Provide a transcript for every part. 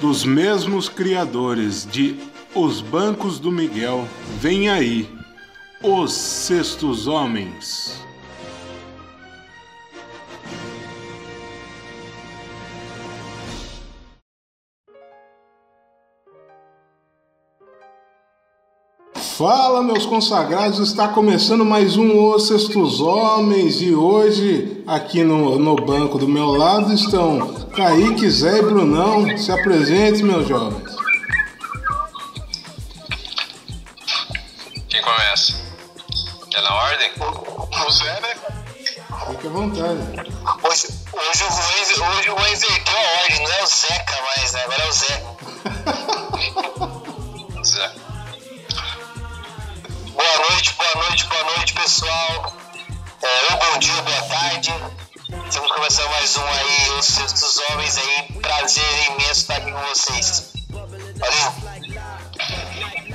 dos mesmos criadores de Os Bancos do Miguel, vem aí Os Sextos Homens. Fala, meus consagrados, está começando mais um Os Sextos Homens e hoje aqui no, no banco do meu lado estão Kaique, Zé e Brunão. Se apresente, meus jovens. Quem começa? É na ordem? O Zé, né? Fique à vontade. Hoje, hoje, o Juan, hoje o Juan inverteu a ordem, não é o Zeca mais, né? Agora é o. Zé. noite, boa noite, boa noite, pessoal. É, ou bom dia, boa tarde. Estamos começando mais um aí, os Sextos Homens aí. Prazer imenso estar aqui com vocês. Valeu.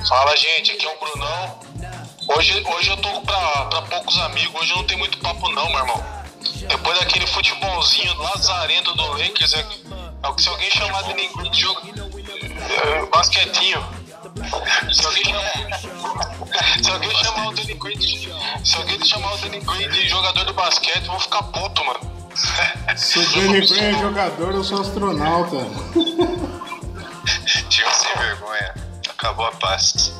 Fala, gente. Aqui é o Brunão. Hoje, hoje eu tô pra, pra poucos amigos. Hoje não tem muito papo, não, meu irmão. Depois daquele futebolzinho lazarento do Lakers, é, é o que se alguém chamar de de jogo. é, basquetinho. Se alguém chamar. O Danny Green de, se alguém chamar o Green de jogador de basquete, eu vou ficar puto, mano. Se o Danny Green é jogador, eu sou astronauta. Tio sem vergonha. Acabou a paz.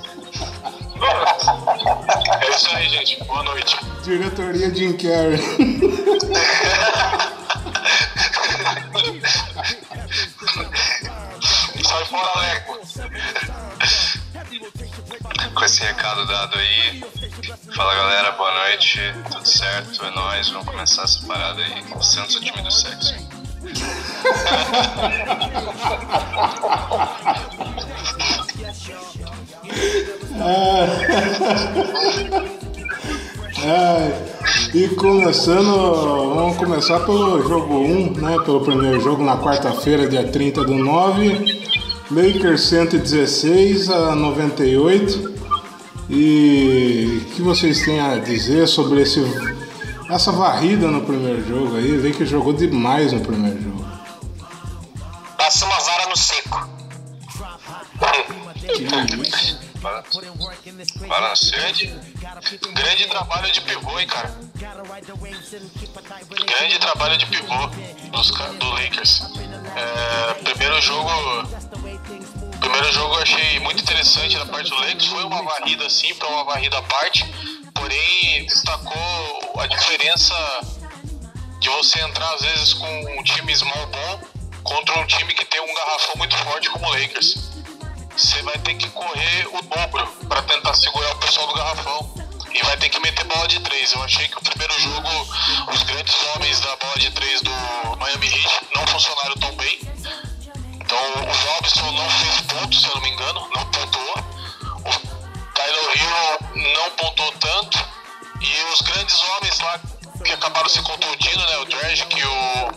É isso aí, gente. Boa noite. Diretoria Jim Carrey. Sai fora, Leco. Com esse recado dado aí. Fala galera, boa noite. Tudo certo? É nóis. Vamos começar essa parada aí. Santos é o time do sexo. Ai, e começando, vamos começar pelo jogo 1, né? Pelo primeiro jogo na quarta-feira, dia 30 do 9. Lakers 116 a 98. E o que vocês têm a dizer sobre esse, essa varrida no primeiro jogo aí? Vê que jogou demais no primeiro jogo. Passa uma vara no seco. Para na sede. Grande trabalho de pivô, hein, cara. Grande trabalho de pivô dos, do Lakers. É, primeiro jogo. Primeiro jogo eu achei muito interessante da parte do Lakers. Foi uma varrida sim, para uma varrida à parte. Porém, destacou a diferença de você entrar às vezes com um time small ball contra um time que tem um garrafão muito forte como o Lakers. Você vai ter que correr o dobro para tentar segurar o pessoal do garrafão. E vai ter que meter bola de três. Eu achei que o primeiro jogo, os grandes homens da bola de três do Miami Heat não funcionaram tão bem. Então o Robinson não fez pontos, se eu não me engano, não pontuou. O Tyler Hero não pontuou tanto. E os grandes homens lá que acabaram se contundindo, né? O Dragic e o,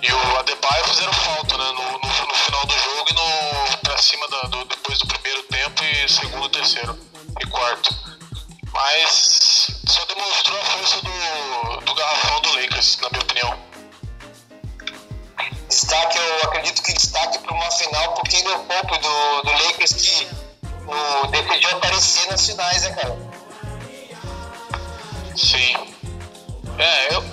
e o Adebayo fizeram falta, né? No, no, no final do jogo e no, pra cima da- do, depois do primeiro tempo e segundo, terceiro e quarto. Mas só demonstrou a força do, do garrafão do Lakers, na minha opinião. Destaque, eu acredito que destaque para uma final, porque ele é o pouco do, do Lakers que no, decidiu aparecer nas finais, né, cara? Sim. É, eu.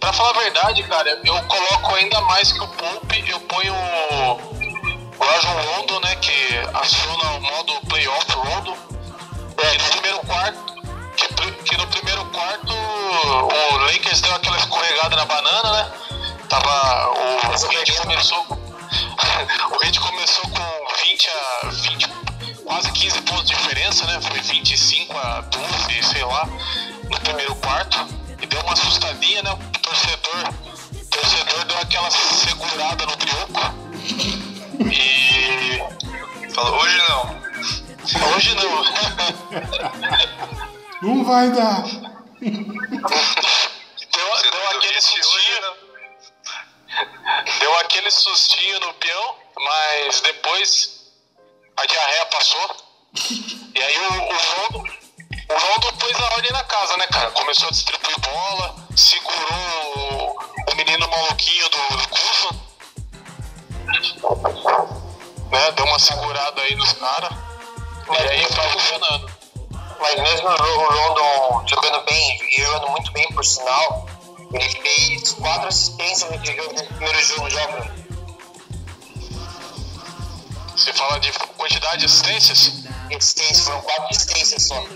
Pra falar a verdade, cara, eu coloco ainda mais que o Pope, eu ponho o Rajon Rondo, né? Que aciona o modo playoff Rondo. Que no primeiro quarto. Que, que no primeiro quarto o Lakers deu aquela escorregada na banana, né? Tava. O, o Heat começou. o Heat começou com 20 a 20, quase 15 pontos de diferença, né? Foi 25 a 12, sei lá, no primeiro quarto. E deu uma assustadinha, né? O torcedor, o torcedor deu aquela segurada no brioco. E. Falou, hoje não. Hoje não. Não vai dar. Deu, deu aquele sustinho. Deu aquele sustinho no peão, mas depois a diarreia passou. E aí o, o o Rondo pôs a ordem na casa, né, cara? Começou a distribuir bola, segurou o, menino maluquinho do, do Kuzma. deu uma segurada aí nos caras. E aí tá funcionando. Mas mesmo o Rondon jogando bem e jogando muito bem por sinal, ele fez quatro assistências no primeiro jogo já. Você fala de quantidade de assistências? Assistências, foram quatro assistências só.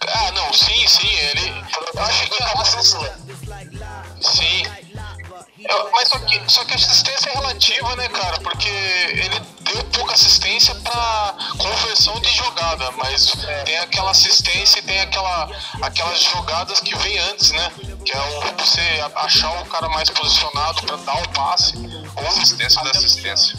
Ah, não, sim, sim, ele. Eu acho que a Sim. Eu, mas só que, só que a assistência é relativa, né, cara? Porque ele deu pouca assistência para conversão de jogada, mas tem aquela assistência e tem aquela, aquelas jogadas que vem antes, né? Que é um, você achar o cara mais posicionado para dar o passe. Ou assistência da assistência.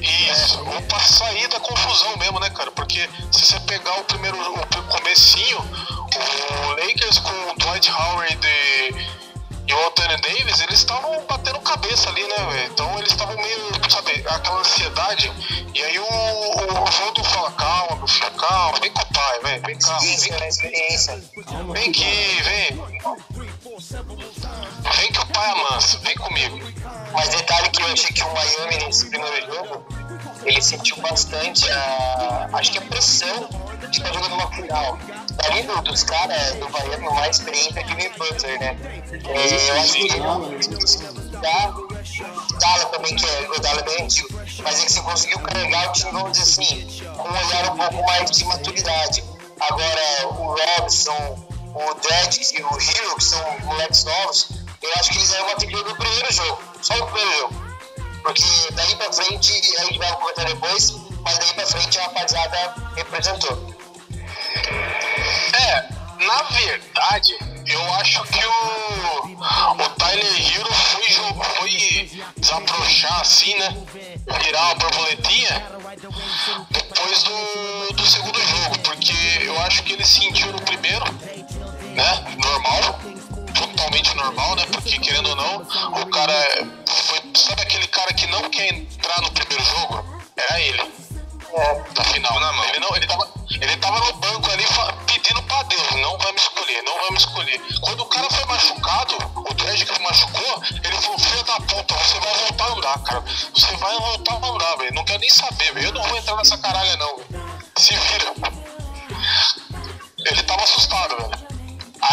Isso, ou pra sair da confusão mesmo, né, cara? Porque se você pegar o primeiro, o comecinho, o Lakers com o Dwight Howard e e o Anthony Davis, eles estavam batendo cabeça ali, né, velho? Então eles estavam meio, sabe, aquela ansiedade. E aí o, o fala, calma, meu filho, calma, vem com o pai, velho, vem cá. Vem, vem, vem aqui, vem. Vem que o pai amansa, vem comigo. Mas detalhe que eu achei que o Miami nesse primeiro jogo, ele sentiu bastante a. acho que a pressão de estar jogando uma final. Ali do, dos caras do Miami, o mais experiente é Jimmy Butler, né? É, eu acho que dá, Dala também, que é o Dala é bem antigo, mas é que você conseguiu carregar o time, vamos dizer assim, com um olhar um pouco mais de maturidade. Agora, o Robson, o Dredd e o Hero, que são moleques novos, eu acho que eles eram uma trilha do primeiro jogo, só o primeiro jogo. Porque daí pra frente, a gente vai comentar depois, mas daí pra frente a rapaziada representou. É, na verdade, eu acho que o, o Tyler Hero foi, foi desabrochar assim, né? Virar uma borboletinha depois do, do segundo jogo, porque eu acho que ele sentiu no primeiro, né? Normal, totalmente normal, né? Porque querendo ou não, o cara foi. Sabe aquele cara que não quer entrar no primeiro jogo? Era ele. É. Da final. Na mão. Ele, não, ele, tava, ele tava no banco ali pedindo pra Deus, não vai me escolher, não vai me escolher. Quando o cara foi machucado, o Dredd que machucou, ele falou, filho da puta, você vai voltar a andar, cara. Você vai voltar a andar, velho. Não quero nem saber, velho. Eu não vou entrar nessa caralha, não. Se vira. Ele tava assustado, velho.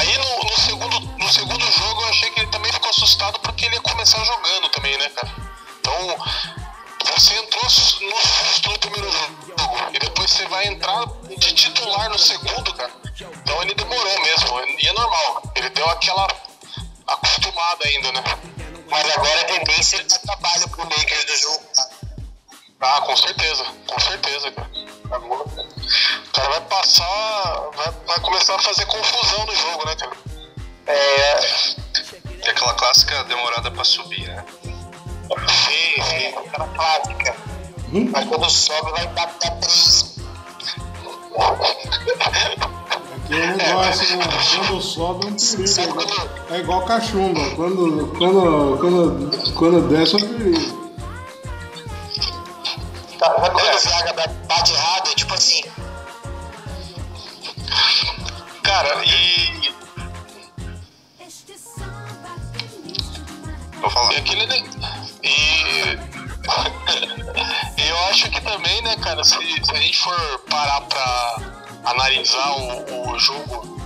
Aí no, no, segundo, no segundo jogo eu achei que ele também ficou assustado porque ele ia começar jogando também, né, cara? Então, você entrou no no primeiro jogo e depois você vai entrar de titular no segundo, cara. Então ele demorou mesmo, e é normal. Ele deu aquela acostumada ainda, né? Mas agora a tendência é trabalho pro Lakers do jogo. Ah, com certeza, com certeza, cara. O cara vai passar, vai, vai começar a fazer confusão no jogo, né, cara? É. É aquela clássica demorada pra subir, né? Sim, sim, aquela clássica. Hum? Mas quando sobe vai dar, dar três. Aqui é um negócio, né? quando sobe é um perigo. É igual cachumba, quando, quando, quando, quando desce é um perigo. Tá, quando o Zaga bate errado, é tipo assim. Cara, e. Vou falar. E aquele. E. e eu acho que também, né, cara, se, se, a gente for parar pra analisar o, o jogo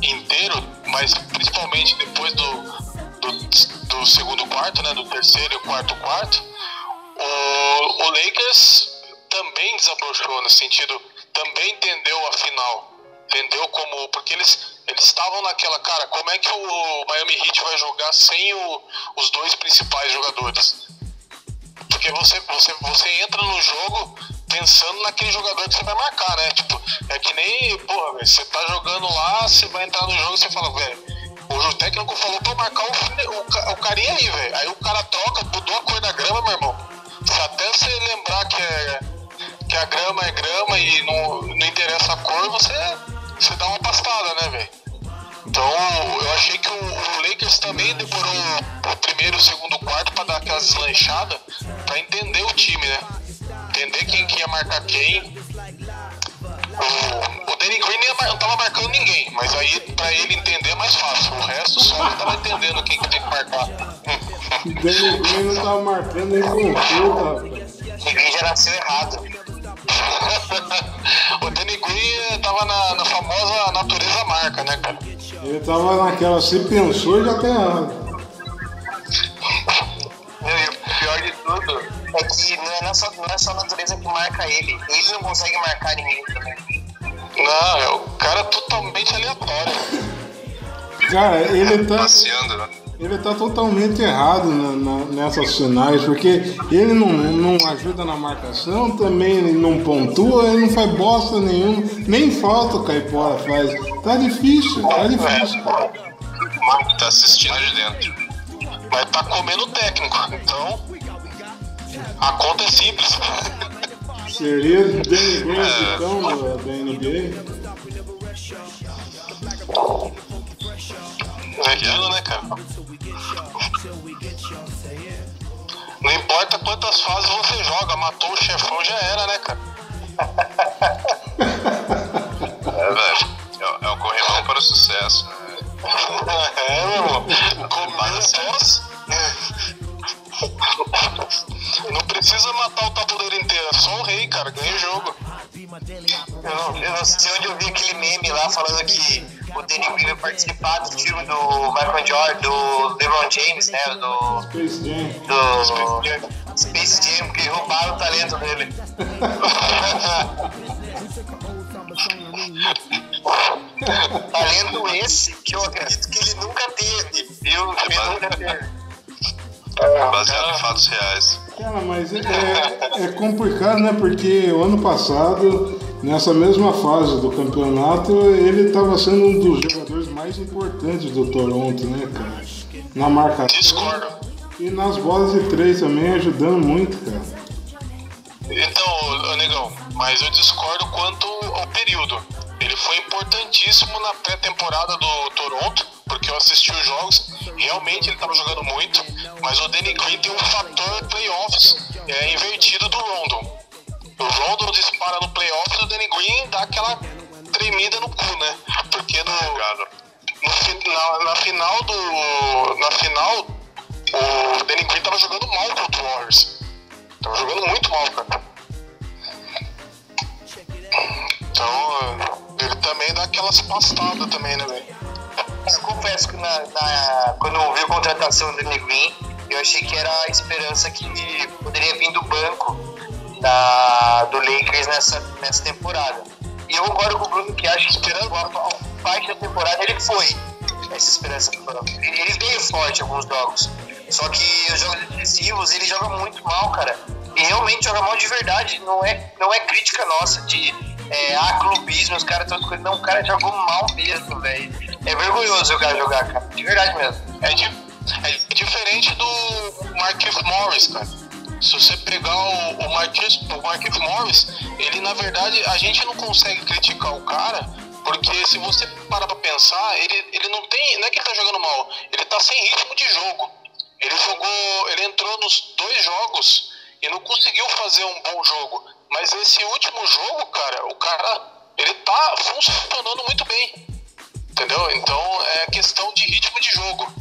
inteiro, mas principalmente depois do, do, do segundo quarto, né, do terceiro e quarto quarto, o, o Lakers também desabrochou no sentido, também entendeu a final, entendeu como, porque eles eles estavam naquela, cara, como é que o Miami Heat vai jogar sem o, os dois principais jogadores? Porque você, você, você entra no jogo pensando naquele jogador que você vai marcar, né? Tipo, é que nem, porra, você tá jogando lá, você vai entrar no jogo e você fala, velho, o técnico falou pra marcar o, o, o carinha aí, velho. Aí o cara troca, mudou a cor da grama, meu irmão. Até você lembrar que, é, que a grama é grama e não, não interessa a cor, você, você dá uma pastada, né, velho? Então, eu achei que o, o, Lakers também demorou o primeiro o segundo quarto para dar aquela deslanchada, para entender o time, né? Entender quem que ia marcar quem. O, o Danny Green não tava marcando ninguém, mas aí pra ele entender é mais fácil. O resto só ele tava entendendo quem que tem que marcar. Danny Green não tava marcando nem consulta, rapaz. Danny Green já nasceu errado. o Danny Green tava na, na, famosa natureza marca, né, cara? Ele tava naquela, se pensou já tá errado. e o pior de tudo é que não é, só, não é só a natureza que marca ele, ele não consegue marcar ninguém também. Não, é o cara totalmente aleatório. Cara, ele tá. Passeando, né? Ele tá totalmente errado na, na, nessas finais, porque ele não, não ajuda na marcação, também não pontua, ele não faz bosta nenhuma, nem falta o Caipora faz. Tá difícil, tá difícil. Tá assistindo de dentro. Mas tá comendo o técnico, então a conta é simples. Seria Danny Green então da, da NBA? É aquilo, né, cara? Não importa quantas fases você joga, matou o chefão já era, né, cara? é, velho. É, é o corrimão para o sucesso. Né? É, meu irmão. Começa. Não precisa matar o tabuleiro inteiro, é só o rei, cara. Ganha o jogo. Eu não, eu não sei onde eu vi aquele meme lá falando que o Danny Green vai participar do filme do Michael Jordan, do LeBron James, né? Do. Do Space Jam, que roubaram o talento dele. talento esse que eu acredito que ele nunca teve, viu? Ele nunca teve. Baseado em fatos reais. Cara, mas é, é, é complicado, né? Porque o ano passado, nessa mesma fase do campeonato, ele estava sendo um dos jogadores mais importantes do Toronto, né, cara? Na marcação. Discordo. E nas bolas de três também, ajudando muito, cara. Então, negão, mas eu discordo quanto ao período. Ele foi importantíssimo na pré-temporada do Toronto, porque eu assisti os jogos, realmente ele estava jogando muito, mas o Danny Green tem um fator playoffs é, invertido do Rondo. O Rondo dispara no playoffs e o Danny Green dá aquela tremida no cu, né? Porque no, no na, na, final do. Na final, o Danny Green tava jogando mal contra o Warriors. Tava jogando muito mal, cara. Aquelas pastadas também, né, velho? Eu confesso que na, na, quando eu vi a contratação do Green, eu achei que era a esperança que poderia vir do banco da, do Lakers nessa, nessa temporada. E eu concordo com o Bruno que acho que esperando uma parte da temporada ele foi essa esperança do banco. Ele, veio forte alguns jogos. Só que os jogos defensivos ele joga muito mal, cara. E realmente joga mal de verdade. Não é, não é crítica nossa de é, ah, clubismo, os caras estão Não, o cara jogou mal mesmo, velho. É vergonhoso o cara jogar, cara. De verdade mesmo. É, di é diferente do Marquinhos Morris, cara. Se você pegar o, o, Marquinhos, o Marquinhos Morris, ele na verdade, a gente não consegue criticar o cara, porque se você parar pra pensar, ele, ele não tem. Não é que ele tá jogando mal, ele tá sem ritmo de jogo. Ele jogou. Ele entrou nos dois jogos e não conseguiu fazer um bom jogo. Mas esse último jogo, cara, o cara, ele tá funcionando muito bem. Entendeu? Então é questão de ritmo de jogo.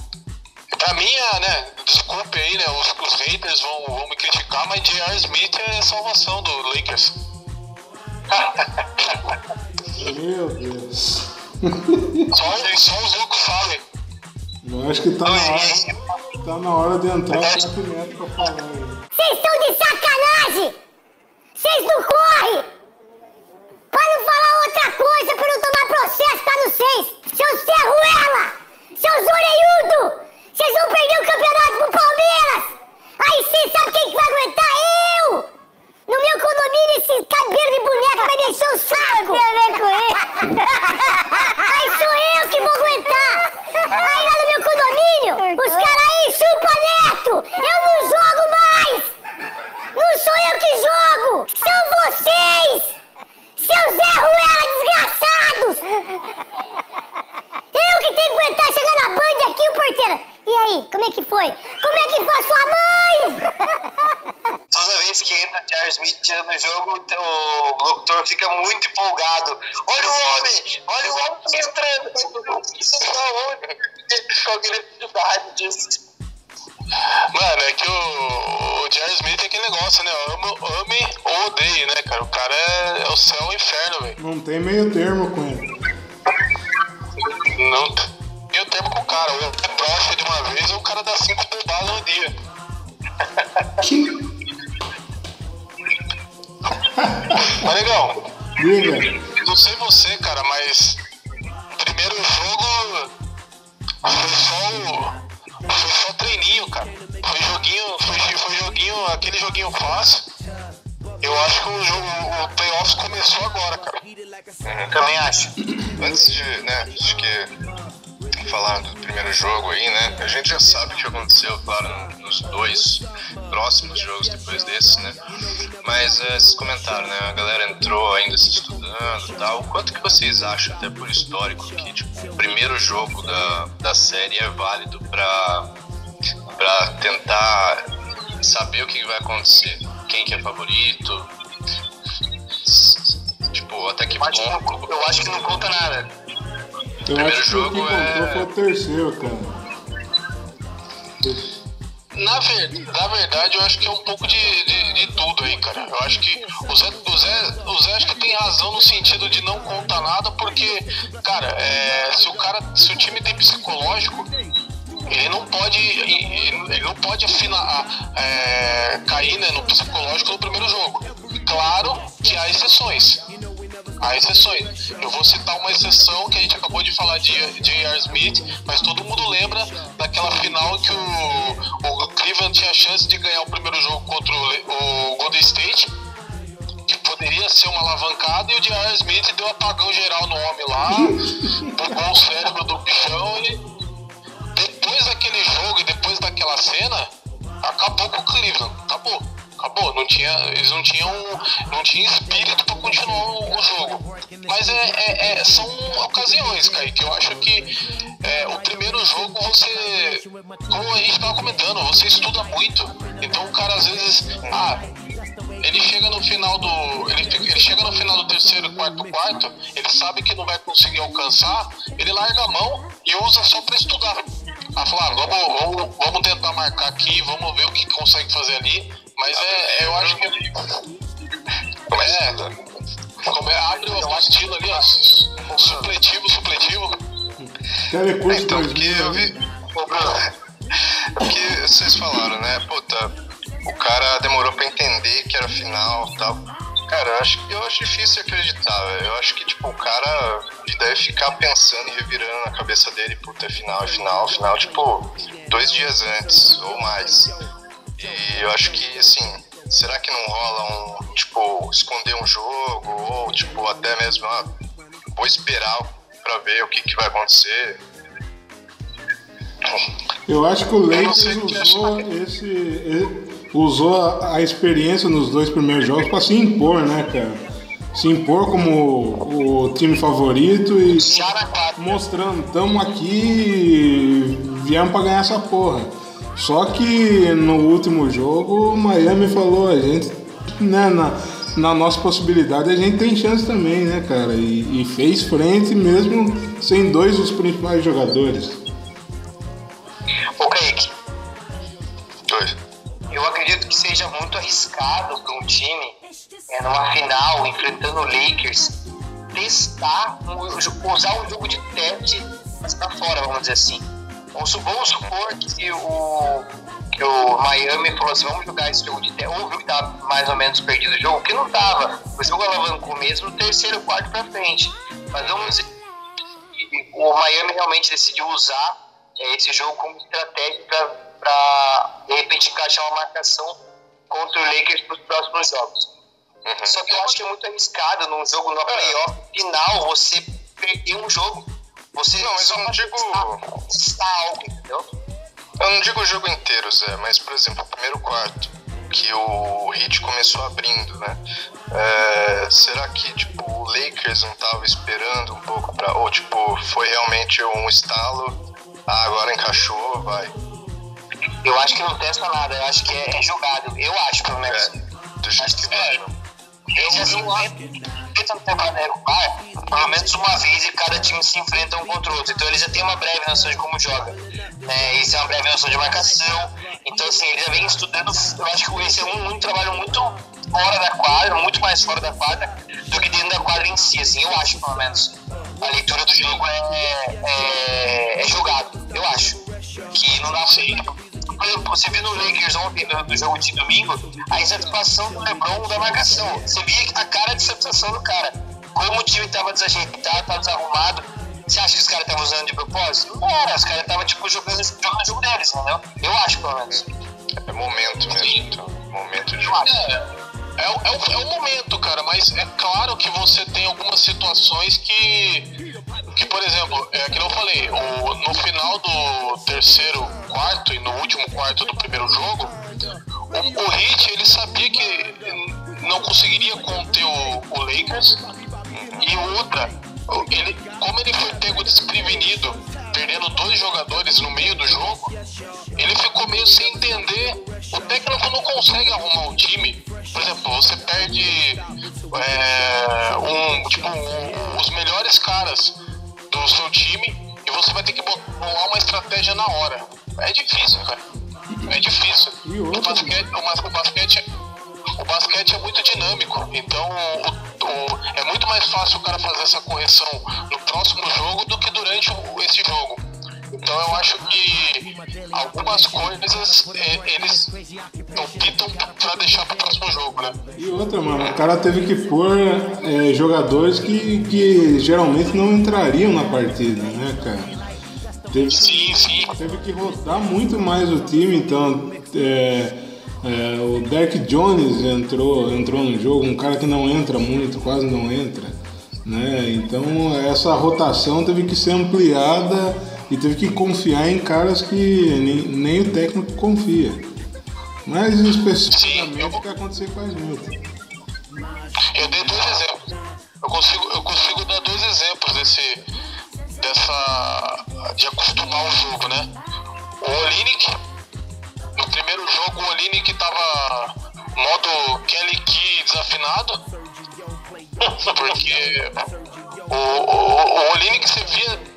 Pra mim, é, né, desculpe aí, né, os, os haters vão, vão me criticar, mas J.R. Smith é a salvação do Lakers. Meu Deus. Só, só os loucos sabem. Eu acho que tá na hora, tá na hora de entrar o Pimenta pra falar aí. Vocês estão de sacanagem! Vocês não correm! Pra não falar outra coisa, pra não tomar processo, tá no seis! Seus ferruela! Seus orelhudo! Vocês vão perder o campeonato pro Palmeiras! Aí sim, sabe quem que vai aguentar? Eu! No meu condomínio, esse cabelo de boneca vai encher o saco! Aí sou eu que vou aguentar! Aí lá no meu condomínio, os caras aí chupa neto! Eu não jogo mais! Não sou eu que jogo! São vocês! Seu Zé Ruela, desgraçados! Eu que tenho que aguentar chegar na banda aqui, o porteiro! E aí, como é que foi? Como é que foi a sua mãe? Toda vez que entra Charles Smith no jogo, então, o locutor fica muito empolgado. Olha o homem! Olha o homem entrando! Isso é o homem! Com é a grande disso. Mano, é que o, o Jerry Smith é aquele negócio, né? Amo, ame ou odeie, né, cara? O cara é, é o céu e o inferno, velho. Não tem meio termo com ele. Não tem meio termo com o cara. Ou é brocha de uma vez ou o cara dá cinco bobadas no dia. Mas, legal, Diga. não sei você, cara, mas primeiro jogo foi só o- foi só treininho, cara. Foi joguinho, foi, foi joguinho, aquele joguinho fácil. Eu acho que o jogo, o playoffs começou agora, cara. Também acho. Antes de, né, acho que falar do primeiro jogo aí, né? A gente já sabe o que aconteceu, claro, nos dois próximos jogos depois desse, né? Mas é, esses comentários, né? A galera entrou ainda se estudando e tal. Quanto que vocês acham, até por histórico, que tipo, o primeiro jogo da, da série é válido pra, pra tentar saber o que vai acontecer? Quem que é favorito? Tipo, até que Eu acho que não, ponto... eu acho que não conta nada. Eu Primeiro acho que o jogo que comprou é- foi o terceiro, cara. Na, ver, na verdade, eu acho que é um pouco de, de, de tudo aí, cara. Eu acho que o Zé, o, Zé, o Zé acho que tem razão no sentido de não contar nada, porque, cara, é, se o cara, se o time tem psicológico, ele não pode, ele, ele não pode afinar, é, cair né, no psicológico no primeiro jogo. Claro que há exceções. Há exceções. Eu vou citar uma exceção que a gente acabou de falar de J.R. Smith, mas todo mundo lembra daquela final que o, o Cleveland tinha chance de ganhar o primeiro jogo contra o, o Golden State, que poderia ser uma alavancada, e o J.R. Smith deu apagão geral no homem lá, bugou o cérebro do bichão e depois daquele jogo e depois daquela cena, acabou com o Cleveland. Acabou. Acabou. Não tinha, eles não tinham, não tinham espírito para continuar o, jogo. Mas é, é- é- são ocasiões, Kaique. Eu acho que é, o primeiro jogo você, como a gente tava comentando, você estuda muito. Então o cara às vezes, ah, ele chega no final do. Ele, ele chega no final do terceiro, quarto, quarto, ele sabe que não vai conseguir alcançar, ele larga a mão e usa só para estudar. Ah, falar, vamos, vamos, vamos tentar marcar aqui, vamos ver o que consegue fazer ali. Mas é, eu acho que. É, como é, abre a apostila ali, ó. Supletivo, supletivo. Telecurso Então, 2000, porque eu vi. Porque vocês falaram, né? Puta, o cara demorou pra entender que era final e tal. Cara, eu acho, eu acho difícil acreditar, velho. Eu acho que, tipo, o cara deve ficar pensando e revirando na cabeça dele, puta, é final, é final, final, tipo, dois dias antes ou mais. E eu acho que, assim, será que não rola um, tipo, esconder um jogo ou, tipo, até mesmo, ah, vou esperar pra ver o que, que vai acontecer? Eu acho que o Lakers o que usou esse. usou a, experiência nos dois primeiros jogos pra se impor, né, cara? Se impor como o, time favorito e mostrando, estamos aqui e viemos pra ganhar essa porra. Só que no último jogo o Miami falou, a gente, né, na, na nossa possibilidade a gente tem chance também, né, cara? E, e fez frente mesmo sem dois dos principais jogadores. Ô, Kaique, eu acredito que seja muito arriscado para um time, é, numa final, enfrentando o Lakers, testar, usar um jogo de teste mas pra fora, vamos dizer assim. Vamos, vamos supor que o, que o Miami falou assim, vamos jogar esse jogo de teste, ou viu que tava mais ou menos perdido o jogo, que não tava. O jogo alavancou mesmo no terceiro quarto pra frente. Mas vamos o Miami realmente decidiu usar é, esse jogo como estratégia para de repente encaixar uma marcação contra o Lakers para os próximos jogos. Só que eu acho que é muito arriscado num jogo no playoff final você perder um jogo. Você Não, mas eu não digo- testar- testar algo, entendeu? Eu não digo o jogo inteiro, Zé, mas, por exemplo, o primeiro quarto, que o Heat começou abrindo, né? É, será que, tipo, o Lakers não tava esperando um pouco pra... Ou, tipo, foi realmente um estalo, ah, agora encaixou, vai. Eu acho que não testa nada, eu acho que é, é jogado. Eu acho, pelo menos. É. não entra no temporada regular, pelo menos uma vez e cada time se enfrenta um contra o outro. Então ele já tem uma breve noção de como joga. Né? Isso é uma breve noção de marcação. Então, assim, ele já vem estudando. Eu acho que esse é um, um trabalho muito fora da quadra, muito mais fora da quadra do que dentro da quadra em si. Assim, eu acho, pelo menos. A leitura do jogo é, é, é jogado, eu acho. Que não dá pra você viu no Lakers ontem, no, no, jogo de domingo, a insatisfação do LeBron da marcação. Você via a cara de satisfação do cara. Como o time estava desajeitado, estava desarrumado. Você acha que os caras estavam usando de propósito? Não era, os caras estavam tipo, jogando, jogando o jogo deles, entendeu? Eu acho, pelo menos. É momento mesmo, então. Momento de jogo. É. É, é, o, é o momento, cara, mas é claro que você tem algumas situações que, que por exemplo, é que eu falei, o, no final do terceiro quarto e no último quarto do primeiro jogo, o, o Heat ele sabia que não conseguiria conter o, o Lakers e outra, ele, como ele foi pego desprevenido, perdendo dois jogadores no meio do jogo, ele ficou meio sem entender. O técnico não consegue arrumar o time por exemplo, você perde é, um, tipo, um, os melhores caras do seu time e você vai ter que bolar uma estratégia na hora. É difícil, cara. É difícil. O basquete, o, basquete, o basquete é muito dinâmico, então o, o, é muito mais fácil o cara fazer essa correção no próximo jogo do que durante esse jogo. Então eu acho que algumas coisas é, eles optam pra deixar pro próximo jogo, né? E outra, mano, o cara teve que pôr é, jogadores que, que geralmente não entrariam na partida, né, cara? Teve, sim, sim. Teve que rodar muito mais o time, então. É, é, o Derek Jones entrou, entrou no jogo, um cara que não entra muito, quase não entra. Né? Então essa rotação teve que ser ampliada e teve que confiar em caras que nem, nem o técnico confia. Mas especificamente o que aconteceu com a gente. Eu dei dois exemplos. Eu consigo, eu consigo dar dois exemplos desse, dessa. de acostumar o jogo, né? O Olinick, no primeiro jogo, o Olinick tava modo Kelly Key desafinado. Porque o, o, o Olinick você via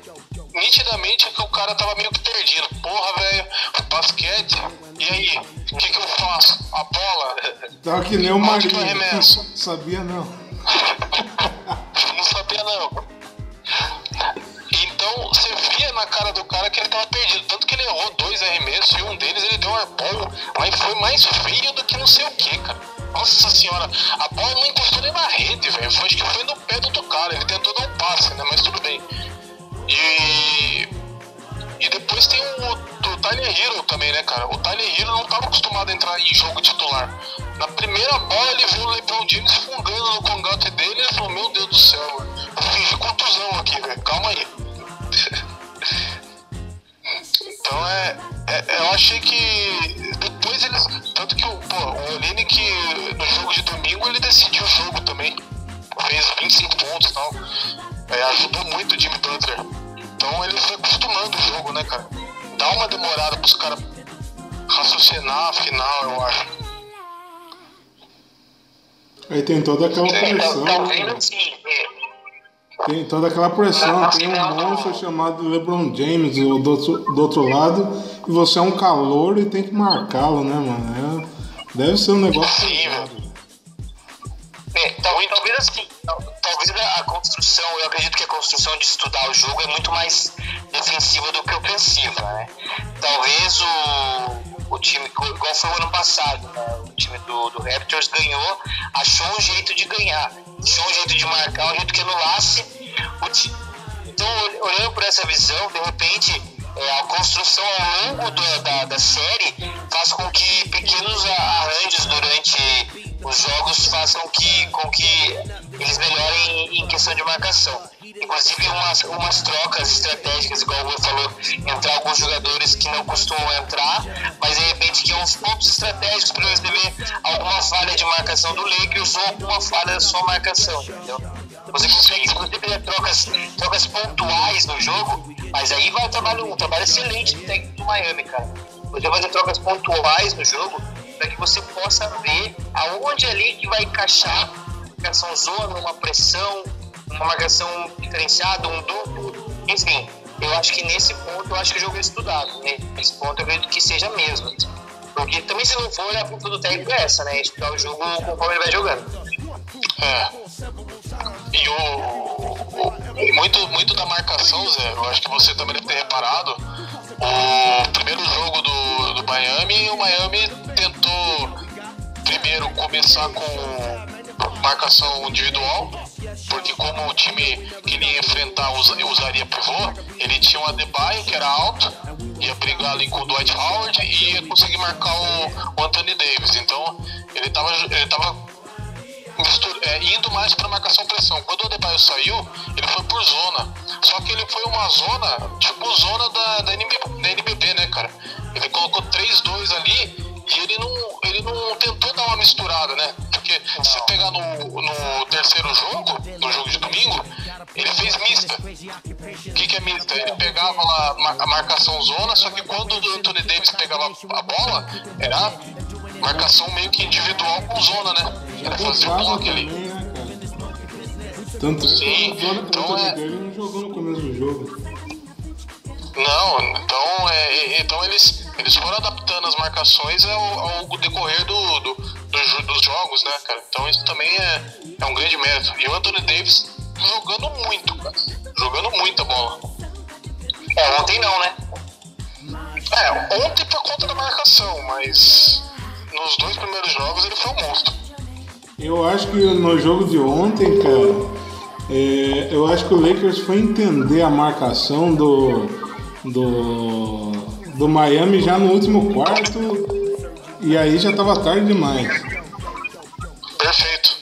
nitidamente que o cara tava meio que perdido. Porra, velho, basquete, e aí? O que, que eu faço? A bola? Tava que nem o Marinho. Sabia não. não sabia não. Então você via na cara do cara que ele tava perdido. Tanto que ele errou dois arremessos e um deles ele deu um arbol, mas foi mais feio do que não sei o que, cara. Nossa senhora, a bola não encostou nem na rede, velho. Acho que foi no pé do outro cara. Ele tentou dar um passe, né? Mas tudo bem. E, e depois tem o, o Tyler Hero também, né, cara? O Tyler Hero não estava acostumado a entrar em jogo titular. Na primeira bola ele viu o LeBron James fungando no congato dele e ele falou, meu Deus do céu, eu fingi contusão aqui, velho, calma aí. então é, é, Eu achei que depois eles. Tanto que o, pô, o Oline que no jogo de domingo ele decidiu o jogo também. Fez 25 pontos e tal. É, ajudou muito o Jimmy Butler. Então ele foi acostumando o jogo, né, cara? Dá uma demorada pros caras raciocinar a final, eu acho. Aí tem toda aquela pressão. Tá tem toda aquela pressão. Tem um monstro chamado LeBron James do, do, do outro lado. E você é um calor e tem que marcá-lo, né, mano? É, deve ser um negócio. Sim, é, talvez, talvez assim, talvez a construção, eu acredito que a construção de estudar o jogo é muito mais defensiva do que ofensiva, né? Talvez o, o time, igual foi o ano passado, né? o time do, do Raptors ganhou, achou um jeito de ganhar, achou um jeito de marcar, um jeito que anulasse o time. Então, olhando por essa visão, de repente, é, a construção ao longo do, da, da série faz com que pequenos arranjos durante os jogos façam que, com que eles melhorem em questão de marcação. Inclusive umas, umas trocas estratégicas, igual o falou, entrar alguns jogadores que não costumam entrar, mas de repente que uns pontos estratégicos para receber alguma falha de marcação do Lakers ou alguma falha da sua marcação, entendeu? Você consegue, inclusive, trocas, trocas pontuais no jogo, mas aí vai um trabalho, um trabalho excelente do técnico do Miami, cara. Você fazer trocas pontuais no jogo para que você possa ver aonde ali que vai encaixar marcação zona, uma pressão, uma marcação diferenciada, um duplo, enfim. Eu acho que nesse ponto, eu acho que o jogo é estudado. Né? Nesse ponto, eu acredito que seja mesmo. Porque também, se não for, a culpa do técnico é essa, né? Estudar o jogo conforme ele vai jogando. É. E muito, muito da marcação, Zé, eu acho que você também deve ter reparado. O primeiro jogo do, do Miami, o Miami tentou primeiro começar com marcação individual, porque como o time que ele ia enfrentar usaria pivô, ele tinha um Adebayo que era alto, ia brigar ali com o Dwight Howard e ia conseguir marcar o, o Anthony Davis. Então ele estava ele tava é, indo mais para marcação pressão. Quando o Adebayo saiu, ele foi por zona. Só que ele foi uma zona, tipo zona da, da, NBB, da NBB, né, cara? Ele colocou 3-2 ali e ele não, ele não tentou dar uma misturada, né? Porque se você pegar no, no terceiro jogo, no jogo de domingo, ele fez mista. O que, que é mista? Ele pegava lá a marcação zona, só que quando o Anthony Davis pegava a bola, era marcação meio que individual com zona, né? Ele fazia o bloco ali. Né, Tanto Sim, então é... ele não jogou no começo do jogo. Não, então, é, então eles, eles foram adaptando as marcações ao, ao decorrer do, do, do, dos jogos, né, cara? Então isso também é, é um grande mérito. E o Anthony Davis jogando muito, cara. Jogando muita bola. É, ontem não, né? É, ontem por conta da marcação, mas nos dois primeiros jogos ele foi um monstro. Eu acho que no jogo de ontem, cara, é, eu acho que o Lakers foi entender a marcação do, do, do Miami já no último quarto e aí já estava tarde demais. Perfeito.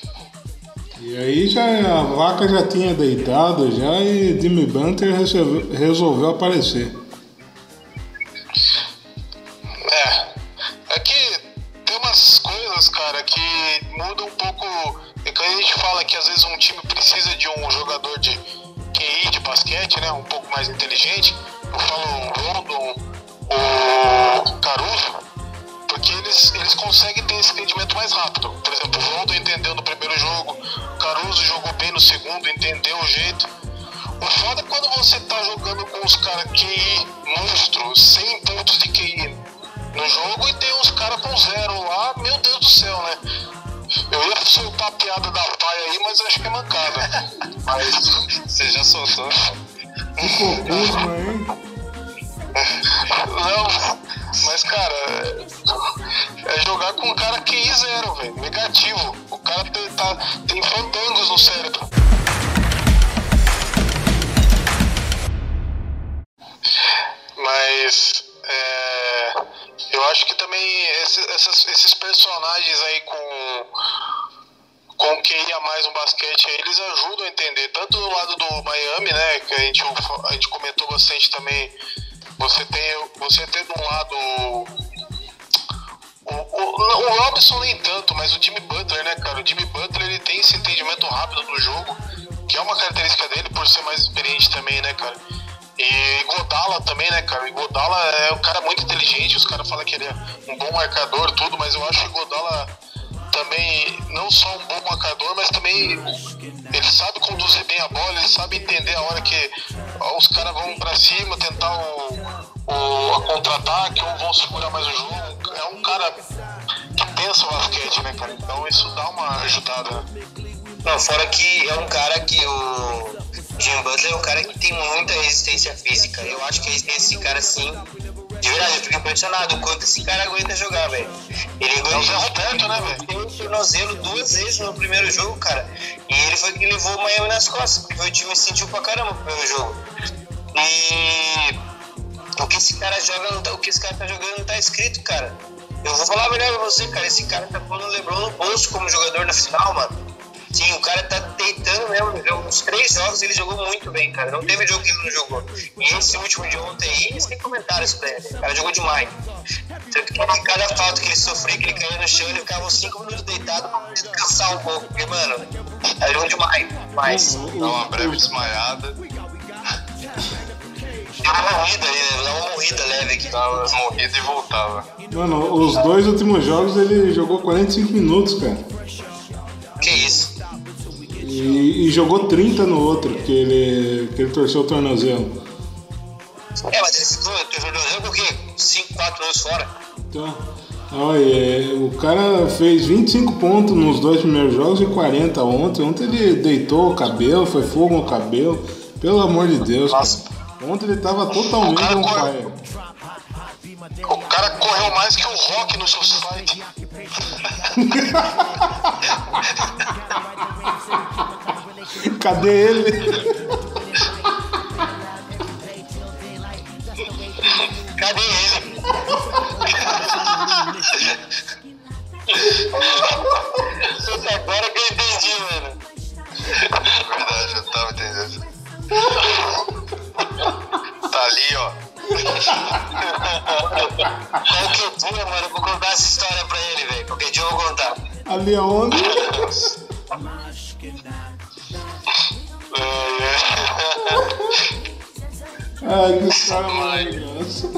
E aí já a vaca já tinha deitado já e Jimmy Bunter resolveu, resolveu aparecer. É fala que às vezes um time precisa de um jogador de QI de basquete, né? Um pouco mais inteligente eu falo o Rondon, o Caruso, porque eles, eles conseguem ter esse entendimento mais rápido. Por exemplo, o Rondon entendeu no primeiro jogo, o Caruso jogou bem no segundo, entendeu o jeito. O foda é quando você tá jogando com os caras QI monstro, 100 pontos de QI no jogo e tem uns caras com zero lá, meu Deus do céu, né? Eu ia soltar a piada da paia aí, mas acho que é mancada. mas você já soltou. Não, mas cara, é jogar com um cara QI zero, velho. Negativo. O cara tem, tá, tem fandangos no cérebro. Mas é, eu acho que também esses, personagens aí com com quem ia mais no basquete, eles ajudam a entender, tanto do lado do Miami, né, que a gente, a gente comentou bastante também, você tem, você tem um lado o, o, o Robson nem tanto, mas o Jimmy Butler, né, cara, o Jimmy Butler ele tem esse entendimento rápido do jogo, que é uma característica dele por ser mais experiente também, né, cara. E Godala também, né, cara? E Godala é um cara muito inteligente, os caras falam que ele é um bom marcador, tudo, mas eu acho que Godala também não só um bom marcador, mas também ele sabe conduzir bem a bola, ele sabe entender a hora que ó, os caras vão para cima, tentar o, o contra-ataque ou vão segurar mais o jogo. É um cara que pensa o basquete, né, cara? Então isso dá uma ajudada. Né? Não, fora que é um cara que o Jim Butler é um cara que tem muita resistência física. Eu acho que esse cara sim de verdade, eu fico impressionado o quanto esse cara aguenta jogar, velho. Ele aguenta. É o Roberto, né, velho? Tem um tornozelo duas vezes no primeiro jogo, cara. E ele foi que levou o Miami nas costas, porque o time sentiu pra caramba no primeiro jogo. E o que esse cara joga, tá, o que esse cara tá jogando não tá escrito, cara. Eu vou falar melhor pra você, cara. Esse cara tá pondo o Lebron no bolso como jogador na final, mano. Sim, o cara tá deitando mesmo. Nos três jogos ele jogou muito bem, cara. Não teve jogo que ele não jogou. E esse último de ontem aí, sem comentários pra ele. O cara jogou demais. Tanto que cada falta que ele sofria, que ele caía no chão, ele ficava uns 5 minutos deitado pra descansar um pouco. Porque, mano, ele jogou demais. Demais. Dá uma breve desmaiada. Deu uma morrida ali, né? Deu uma morrida leve aqui. Dava morrida e voltava. Mano, os dois últimos jogos ele jogou 45 minutos, cara. Que isso? E, e jogou 30 no outro, que ele, que ele torceu o tornozelo. É, mas ele ficou, tu jogou com o quê? 5, 4 anos fora. Então, olha, o cara fez 25 pontos nos dois primeiros jogos e 40 ontem. Ontem ele deitou o cabelo, foi fogo no cabelo. Pelo amor de Deus, Nossa. cara. Ontem ele tava totalmente O on fire. O cara correu mais que o Rock nos seus fights. Cadê ele? Cadê ele? Puta, agora que eu entendi, mano. É verdade, eu tava entendendo. Tá ali, ó. Qualquer dia, mano, eu vou contar essa história pra ele, velho. Qualquer dia eu vou contar. Ali aonde? Ai, maravilhoso.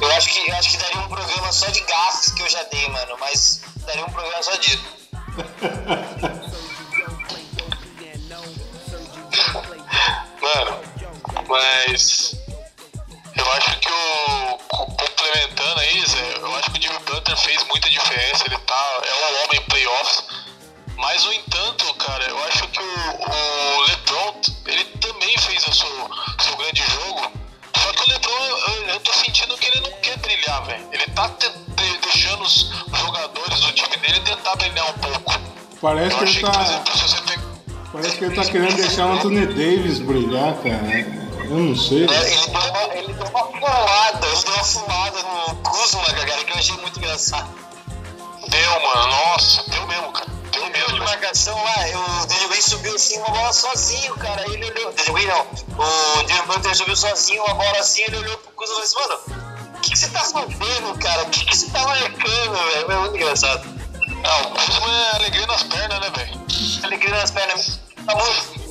Eu acho que, eu acho que daria um programa só de gafes que eu já dei, mano. Mas daria um programa só disso. Mano, mas eu acho que o co- complementando aí, Zé, eu acho que o Jimmy Butler fez muita diferença, ele tá é um homem playoffs. Mas no entanto, cara, eu acho que o, o LeBron, ele também fez o seu, seu grande jogo. Só que o LeBron, eu, eu tô sentindo que ele não quer brilhar, velho. Ele tá te- de- deixando os jogadores do time dele tentar brilhar um pouco. Parece Eu que ele que, tá. exemplo, se você pega Parece que ele tá querendo deixar o Anthony Davis brilhar, cara. Eu não sei. É, Ele deu uma, ele deu uma fumada, ele deu uma fumada no Kuzma, cara, que eu achei muito engraçado. Deu, mano. Nossa, deu mesmo, cara. Deu mesmo. de marcação lá, o Daniel subiu assim uma bola sozinho, cara. Aí ele olhou. Daniel não. O Butler subiu sozinho uma bola assim, ele olhou pro Kuzma e disse, mano, o que, que você tá fazendo, cara? O que, que você tá marcando, velho? É muito engraçado. Ah, o Kuzma é alegria nas pernas, né, velho? Ele grita nas pernas. Tá muito.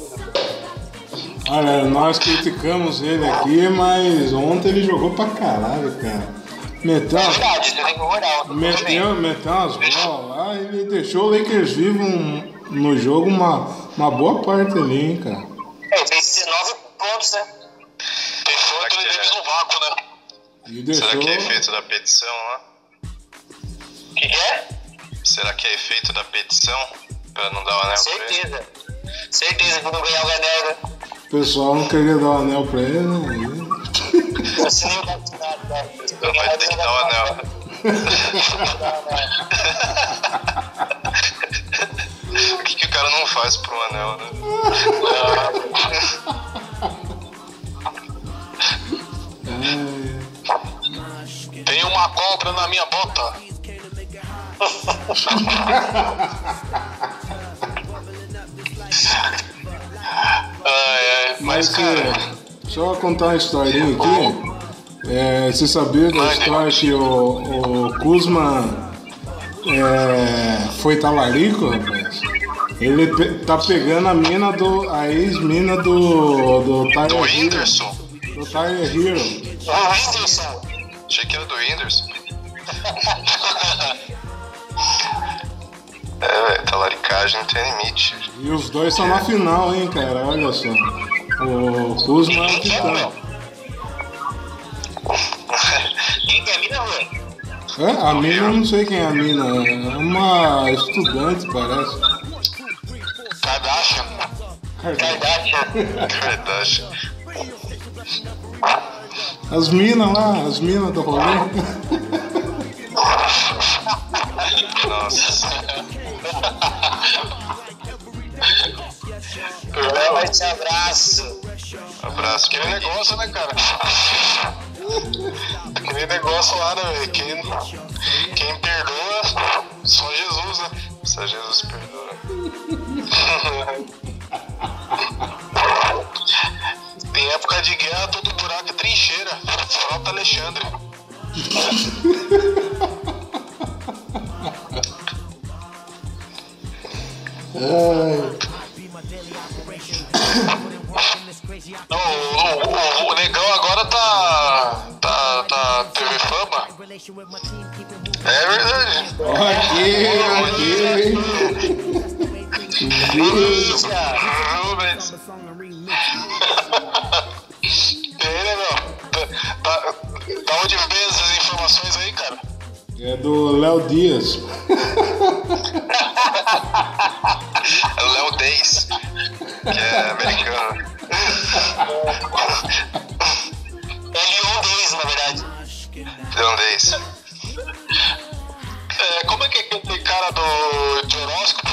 Olha, nós criticamos ele aqui, mas ontem ele jogou pra caralho, cara. Meteu, É verdade, que concordar. meteu, meteu umas bolas lá e ele deixou o Lakers vivo um- no jogo uma, uma boa parte ali, hein, cara. É, ele fez 19 pontos, né? Deixou o que é? No vácuo, né? E deixou. Será que é efeito da petição lá? O que, que é? Será que é efeito da petição? Pra não dar o anel pra ele? Certeza. Certeza que não ganhar o anel, né? O pessoal não queria dar o anel pra ele, né? Eu assinei o vacinado? Então vai ter que dar o anel. O que, que o cara não faz pro anel, né? Tem uma cobra na minha bota. Ai, ai. Mas, Mas, cara, é, só contar uma historinha aqui. É, você sabia da história que o, o Kuzma é, foi talarico, rapaz? Ele pe- tá pegando a mina do. a ex-mina do. do Tyler do. Whindersson. Do Tyler Hero. O Whindersson. Achei que era do Whindersson. É, velho, talaricagem não tem limite. E os dois estão na final, hein, cara? Olha só. O Kuzma é o titã. Quem que é a mina, Rui? É, a mina, eu não sei quem é a mina. É uma estudante, parece. Kardashian. Kardashian. Verdade. As minas lá, as minas do rolê. Nossa. Forte abraço. Abraço. Aquele negócio, né, cara? Aquele negócio lá, né, velho? Quem, quem perdoa, só Jesus, né? Só Jesus perdoa. Tem época de guerra, todo buraco é trincheira. Frota Alexandre. Ai, Não, o, o- o negão agora tá. tá. tá. TV fama. É verdade. ok, ok. Delícia! Rubens. E aí, negão? Da, da, da onde vem essas informações aí, cara? É do Léo Dias. É Léo Days, que é americano. É Leon Days, na verdade. Leon Days. É, como é que é aquele cara do de horóscopo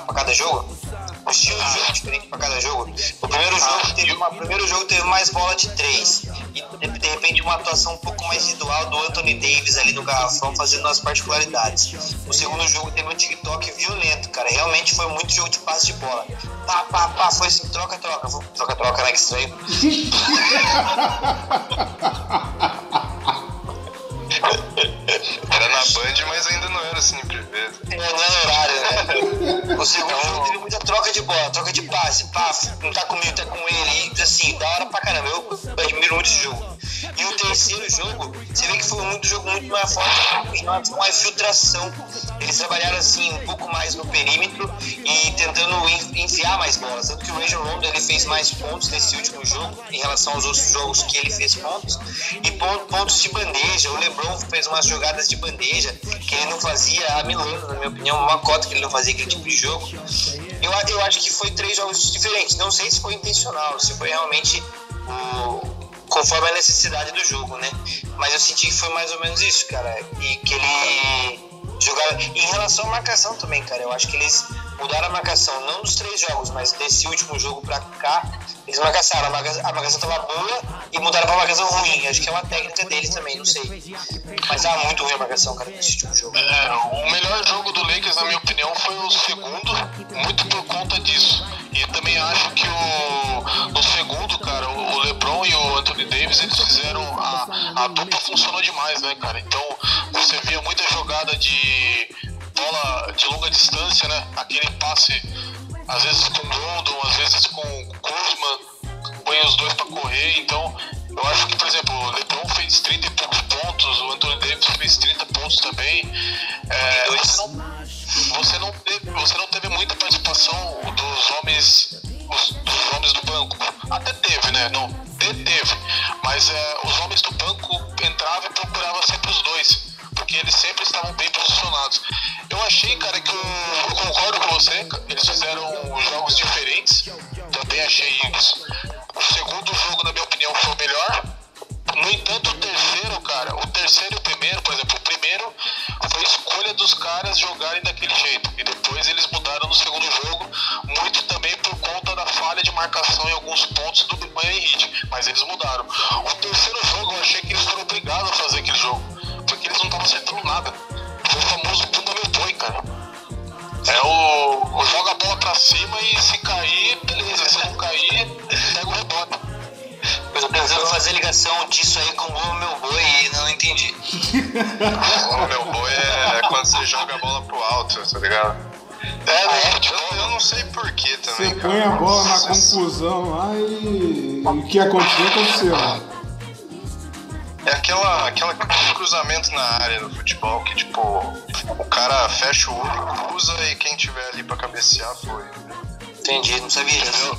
para cada jogo? Um estilo de jogo diferente para cada jogo. O primeiro jogo teve uma, o primeiro jogo teve mais bola de três e de, de repente uma atuação um pouco mais individual do Anthony Davis ali no garrafão fazendo as particularidades. O segundo jogo teve um TikTok violento, cara. Realmente foi muito jogo de passe de bola. Pá, pá, pá, foi assim, troca, troca, troca, troca, né? Que estranho. Band, mas ainda não era assim vezes. É, não é horário, né? O segundo jogo teve muita troca de bola, troca de passe, pá, não tá comigo, tá com ele, e assim, da hora pra caramba. Eu admiro muito esse jogo. E o terceiro jogo, você vê que foi um jogo muito mais forte em relação à infiltração. Eles trabalharam assim um pouco mais no perímetro e tentando en- enfiar mais bolas. Tanto que o Rajon Rondo ele fez mais pontos nesse último jogo em relação aos outros jogos que ele fez pontos. E pon- pontos de bandeja. O LeBron fez umas jogadas de bandeja que ele não fazia há mil anos, na minha opinião, uma cota que ele não fazia aquele tipo de jogo. Eu, a- eu acho que foi três jogos diferentes. Não sei se foi intencional, se foi realmente o, conforme a necessidade do jogo, né? Mas eu senti que foi mais ou menos isso, cara. E que ele jogava. Em relação à marcação também, cara, eu acho que eles mudaram a marcação, não dos três jogos, mas desse último jogo pra cá, eles marcação, a marcação tava boa e mudaram pra marcação ruim. Acho que é uma técnica deles também, não sei. Mas tava muito ruim a marcação, cara, nesse último jogo. É, o melhor jogo do Lakers, na minha opinião, foi o segundo, muito por conta disso. E também acho que o, no segundo, cara, o LeBron e o Anthony Davis, eles fizeram. A, a dupla funcionou demais, né, cara? Então você via muita jogada de bola de longa distância, né? Aquele passe, às vezes com Rondon, às vezes com Kuzma, põe os dois pra correr. Então eu acho que, por exemplo, o LeBron fez 30 e poucos pontos, o Anthony Davis fez 30 pontos também. É, não, você, não teve, você não teve muita participação dos homens, os- dos homens do banco. Até teve, né? Não, te- teve. Mas é, os homens do banco entravam e procuravam sempre os dois. Porque eles sempre estavam bem posicionados. achei, cara, que eu, eu concordo com você. Eles fizeram jogos diferentes. Também achei isso. O segundo jogo, na minha opinião, foi o melhor. No entanto, o terceiro, cara, o terceiro e o primeiro, por exemplo, o primeiro foi escolha dos caras jogarem daquele jeito. E depois eles mudaram no segundo jogo, muito também por conta da falha de marcação em alguns pontos do Miami Heat. Mas eles mudaram. O terceiro jogo, eu achei que eles foram obrigados a fazer aquele jogo. Porque eles não estavam acertando nada. Foi o famoso bunda meu boi, cara. É o, o joga a bola pra cima e se cair, Eu tentando fazer ligação disso aí com o meu boi e não entendi. O meu boi é quando você joga a bola pro alto, tá ligado? É, no Eu, futebol, eu não sei porquê Você também, cara. põe a bola na confusão lá e o que aconteceu, aconteceu. É aquela, aquela cruzamento na área do futebol que, tipo, o cara fecha o olho, cruza e quem tiver ali pra cabecear foi. Entendi, não sabia disso.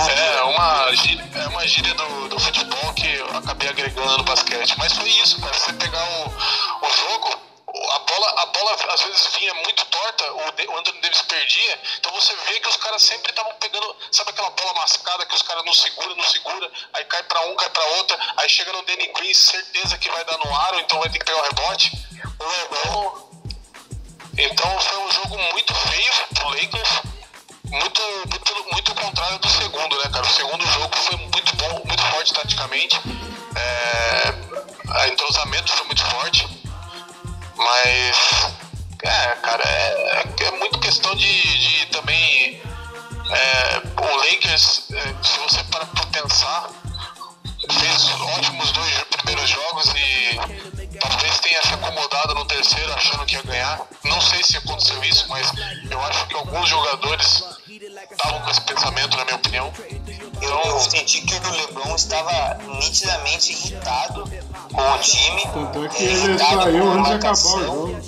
É uma gíria, é uma gíria do, do futebol que eu acabei agregando no basquete. Mas foi isso, cara. Você pegar o, o jogo, a bola, a bola às vezes vinha muito torta, o, Anthony Davis perdia. Então você vê que os caras sempre estavam pegando, sabe aquela bola mascada que os caras não segura, não segura, aí cai pra um, cai pra outra, aí chega no Danny Green, certeza que vai dar no aro, então vai ter que pegar o rebote. Então, então foi um jogo muito feio pro Lakers muito, muito, muito contrário do segundo, né, cara? O segundo jogo foi muito bom, muito forte taticamente. É, a entrosamento foi muito forte. Mas, é, cara, é, é muito questão de, de também. é, o Lakers, é, se você parar pra pensar, fez ótimos dois primeiros jogos e talvez tenha se acomodado no terceiro achando que ia ganhar. Não sei se aconteceu isso, mas eu acho que alguns jogadores estavam com esse pensamento, na minha opinião. Eu, eu senti que o LeBron estava nitidamente irritado com o time. Tanto é que ele saiu com a antes de acabar o marcação. jogo.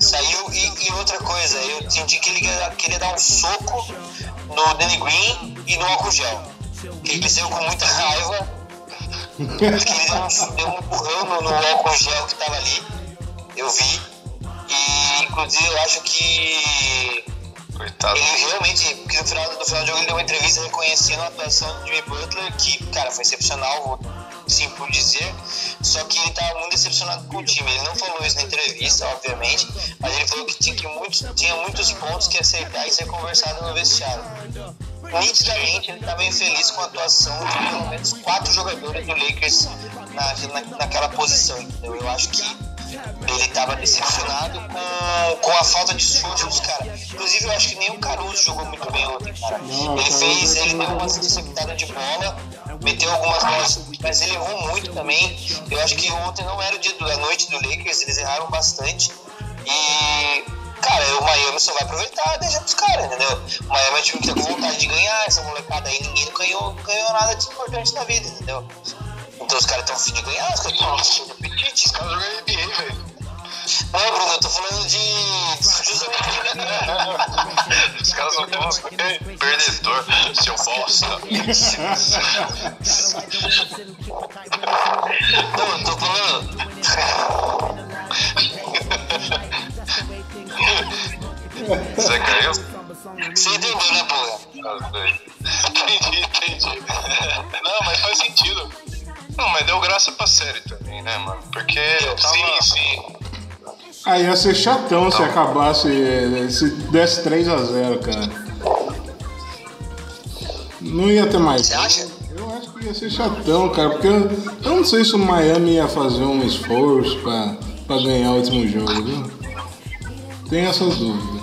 Saiu e, e outra coisa, eu senti que ele queria- queria dar um soco no Danny Green e no álcool gel. Que ele saiu com muita raiva. que ele deu um, deu um empurrão no, no álcool gel que tava ali. Eu vi. E inclusive eu acho que Coitado. ele realmente, porque no final, no final do jogo ele deu uma entrevista reconhecendo a atuação do Jimmy Butler, que, cara, foi excepcional, sim por dizer. Só que ele tava muito decepcionado com o time. Ele não falou isso na entrevista, obviamente, mas ele falou que tinha, que muitos, tinha muitos pontos que acertar e ser conversado no vestiário. Nitidamente, ele estava infeliz com a atuação de pelo menos quatro jogadores do Lakers na, na, naquela posição, entendeu? Eu acho que ele estava decepcionado com, com a falta de chute dos caras. Inclusive, eu acho que nem o Caruso jogou muito bem ontem, cara. Ele fez, é ele deu umas interceptadas de bola, meteu algumas bolas, mas ele errou muito também. Eu acho que ontem não era o dia da noite do Lakers, eles erraram bastante. E, cara, o Miami só vai aproveitar e deixar pros caras, entendeu? O Miami é um time que tá com vontade de ganhar, essa molecada aí, ninguém ganhou, ganhou nada de importante na vida, entendeu? Então os caras estão afim de ganhar, os caras estão de apetite. Os caras jogam NBA, velho. Não, Bruno, eu tô falando de. Os caras são todos perdedor, seu bosta. Não, eu tô falando. Você caiu? Você entendeu, né, sei. Entendi, entendi. Não, mas faz sentido. Não, mas deu graça pra série também, né, mano? Porque eu tava... Sim, sim. Aí ia ser chatão se acabasse, eh, se desse 3x0, cara. Não ia ter mais. Você acha? Eu acho que ia ser chatão, cara, porque eu, eu não sei se o Miami ia fazer um esforço pra, pra ganhar o último jogo, viu? Tem essas dúvidas.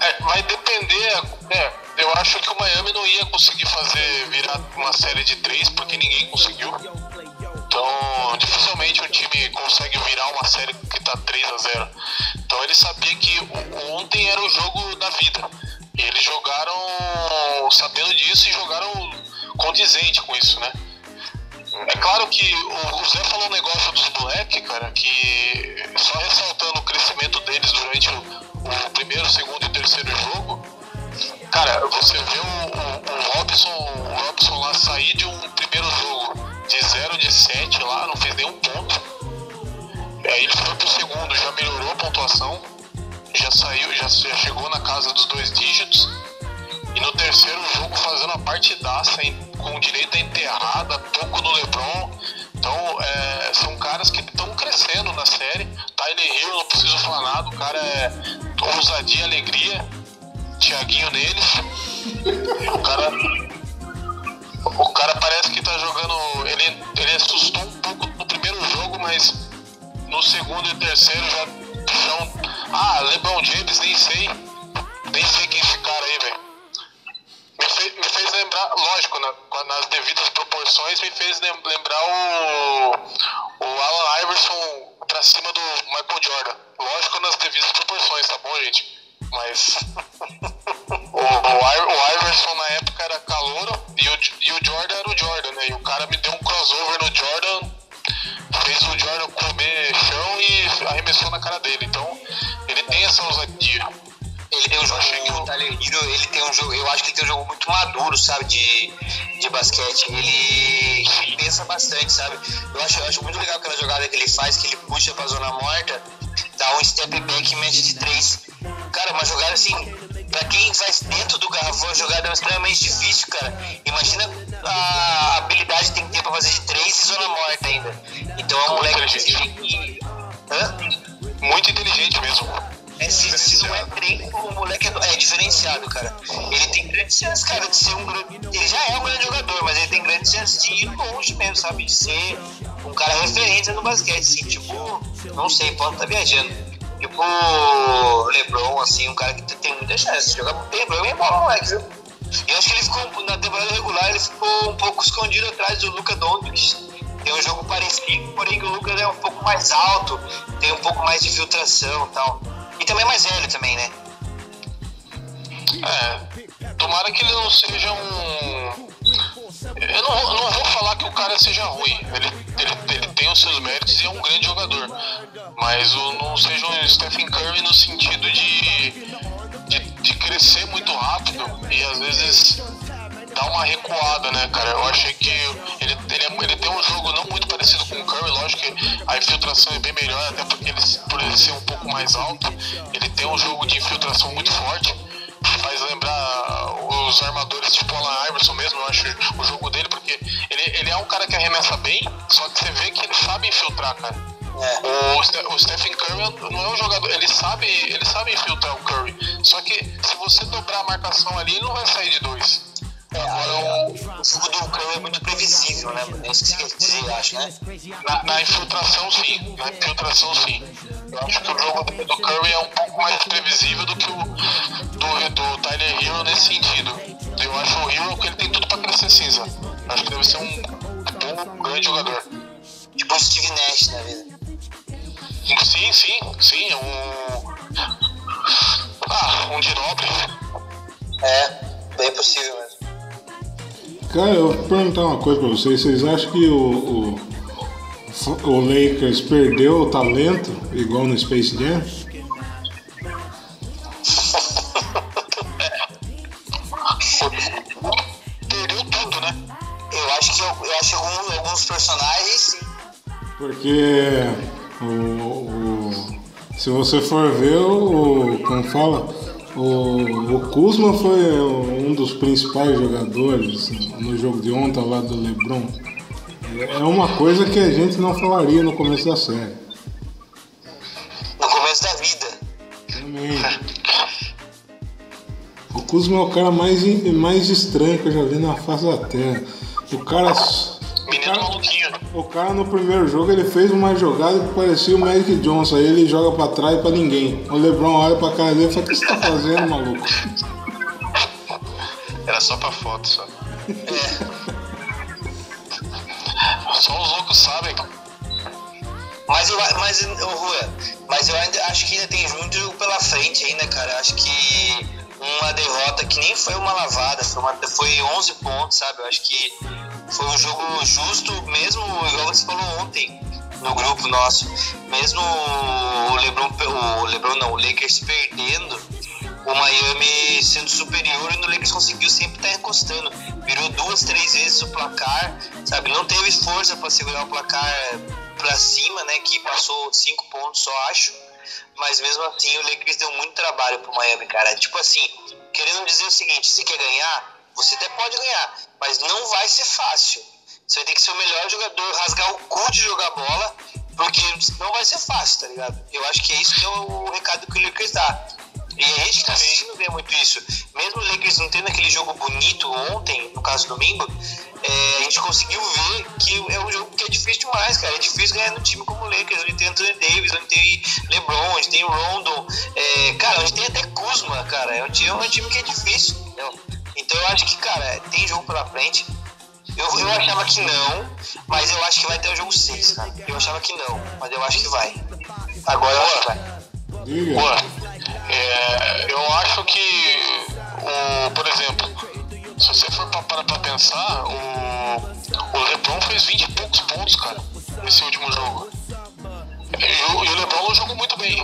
É, vai depender. É, eu acho que o Miami não ia conseguir fazer virar uma série de três porque ninguém conseguiu. Então, dificilmente um time consegue virar uma série que tá 3 a 0 Então, ele sabia que ontem era o jogo da vida. E eles jogaram sabendo disso e jogaram condizente com isso, né? É claro que o Zé falou um negócio dos moleque, cara, que só ressaltando o crescimento deles durante o, o primeiro, segundo e terceiro jogo, cara, você vê o, o, o Robson, o Robson lá sair de um primeiro jogo de 0 de 7 lá, não fez nenhum ponto. Aí ele foi pro segundo pontuação, já saiu, já, já chegou na casa dos dois dígitos. E no terceiro jogo fazendo a partidaça hein, com direito a enterrada, pouco no Lebron. Então é, são caras que estão crescendo na série. Tyler Hill, não preciso falar nada, o cara é ousadia alegria. Tiaguinho neles. O cara. O cara parece que tá jogando. Ele, ele assustou um pouco no primeiro jogo, mas no segundo e terceiro já são. Ah, LeBron James, nem sei. Nem sei quem é esse cara aí, velho. Me, fez, me fez lembrar, lógico, na, nas devidas proporções, me fez lembrar o, o Alan Iverson pra cima do Michael Jordan. Lógico, nas devidas proporções, tá bom, gente? Mas o, o, Iverson na época era calouro e o, e o Jordan era o Jordan, né? E o cara me deu um crossover no Jordan, fez o Jordan comer chão e arremessou na cara dele. Então ele tem essa ousadia. Ele tem um jogo, o Tyler Hero, ele tem um jogo, eu acho que ele tem um jogo muito maduro, sabe, de, de basquete. Ele, ele pensa bastante, sabe? Eu acho, eu acho muito legal aquela jogada que ele faz, que ele puxa pra zona morta, dá um step back e mete de três. Cara, uma jogada assim, pra quem faz dentro do garrafão, a jogada é extremamente difícil, cara. Imagina a habilidade que tem que ter pra fazer de três e zona morta ainda. Então é um moleque que. Hã? Muito inteligente mesmo. É, se, se não é treino, o moleque é, é, diferenciado, cara. Ele tem grandes chances, cara, de ser um grande. Ele já é um grande jogador, mas ele tem grandes chances de ir longe mesmo, sabe? De ser um cara referência no basquete, assim, tipo, não sei, pode estar tá viajando. Tipo, LeBron, assim, um cara que tem muita chance de jogar bem, LeBron é bom, moleque, viu? E acho que ele ficou, na temporada regular, ele ficou um pouco escondido atrás do Luca Doncic. Tem um jogo parecido, porém que o Lucas é um pouco mais alto, tem um pouco mais de filtração e tal. E também é mais velho também, né? É. Tomara que ele não seja um. Eu não, não vou falar que o cara seja ruim. Ele, ele, ele tem os seus méritos e é um grande jogador. Mas não seja um Stephen Curry no sentido de, de, de crescer muito rápido e às vezes dar uma recuada, né, cara? Eu achei que ele, ele, ele tem um jogo não muito parecido com o Curry, lógico que a infiltração é bem melhor, até porque ele, por ele ser um pouco mais alto, ele tem um jogo de infiltração muito forte. Faz lembrar os armadores tipo Alan Iverson mesmo, eu acho o jogo dele, porque ele, ele é um cara que arremessa bem, só que você vê que ele sabe infiltrar, cara. É. O, o Stephen Curry não é um jogador, ele sabe, ele sabe infiltrar o Curry. Só que se você dobrar a marcação ali, ele não vai sair de dois. É, Agora, o, jogo do Curry é muito previsível, né? É isso que você quer dizer, acho, né? Na, na, infiltração, sim. Na infiltração, sim. Eu acho que o jogo do, do Curry é um pouco mais previsível do que o do, do Tyler Hero nesse sentido. Eu acho o Hero que ele tem tudo pra crescer cinza. Acho que deve ser um bom, um grande jogador. Tipo o Steve Nash na vida. Sim, sim, sim. É um. Ah, um de nobre. É, bem possível mesmo. Cara, eu vou perguntar uma coisa pra vocês. Vocês acham que o, o, o Lakers perdeu o talento, igual no Space Jam? Perdeu tudo, né? Eu acho que, eu, eu acho que alguns, alguns personagens sim. Porque o, o, se você for ver o. Como fala? O, o Kuzma foi um dos principais jogadores no jogo de ontem ao lado do LeBron. É uma coisa que a gente não falaria no começo da série. No começo da vida. Também. O Kuzma é o cara mais, mais estranho que eu já vi na face da Terra. O cara. Menino cara. O cara no primeiro jogo ele fez uma jogada que parecia o Magic Johnson, aí ele joga pra trás e pra ninguém. O Lebron olha pra cara dele e fala, o que você tá fazendo, maluco? Era só pra foto, só. É. Só os loucos sabem. Mas eu, mas, Rua, mas eu ainda acho que ainda tem muito jogo pela frente ainda, cara. Acho que uma derrota que nem foi uma lavada, foi, uma, foi 11 pontos, sabe? Eu acho que foi um jogo justo, mesmo igual você falou ontem no grupo nosso, mesmo o LeBron, o LeBron não, o Lakers perdendo, o Miami sendo superior e o Lakers conseguiu sempre estar encostando. Virou duas, três vezes o placar, sabe? Não teve força para segurar o placar para cima, né? Que passou cinco pontos, só acho. mas mesmo assim o Lakers deu muito trabalho pro Miami, cara. Tipo assim, querendo dizer o seguinte, se quer ganhar, você até pode ganhar, mas não vai ser fácil. Você vai ter que ser o melhor jogador, rasgar o cu de jogar bola, porque não vai ser fácil, tá ligado? Eu acho que é isso que é o recado que o Lakers dá. E a gente tá assistindo ver muito isso. Mesmo o Lakers não tendo aquele jogo bonito ontem, no caso domingo, é, a gente conseguiu ver que é um jogo que é difícil demais, cara. É difícil ganhar no time como o Lakers, onde tem Anthony Davis, onde tem LeBron, onde tem Rondon, é, cara, onde tem até Kuzma, cara. É um time, é um time que é difícil, entendeu? Então eu acho que, cara, tem jogo pela frente. Eu, eu achava que não, mas eu acho que vai ter o jogo 6, cara. Eu achava que não, mas eu acho que vai. Agora eu acho que vai. Boa. É, eu acho que, o, por exemplo, se você for parar pra pensar, o, o LeBron fez 20 e poucos pontos, cara, nesse último jogo. E, o- e o LeBron não jogou muito bem.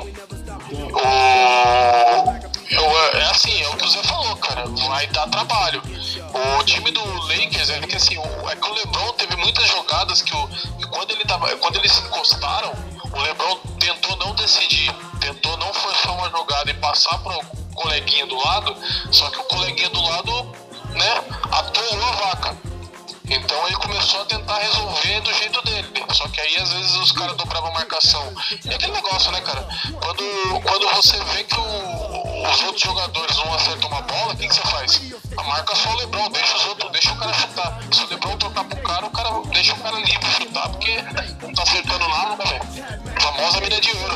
O, eu, é assim, é o que o Zé falou, cara, vai dar trabalho. O time do Lakers é que assim, o, é que o LeBron teve muitas jogadas que, o, quando, ele tava, quando eles se encostaram, o LeBron tentou não decidir, tentou não forçar uma jogada e passar pro coleguinha do lado, só que o coleguinha do lado, né, atolou a vaca. Então ele começou a tentar resolver do jeito dele. Só que aí às vezes os caras dobravam a marcação. E aquele negócio, né, cara? Quando, quando você vê que o- os outros jogadores não acertam uma bola, o que, que você faz? A marca só o Lebron, deixa os outros, deixa o cara chutar. Se o Lebron trocar pro cara, o cara deixa o cara livre chutar, porque não tá acertando nada, velho. Famosa mina de ouro.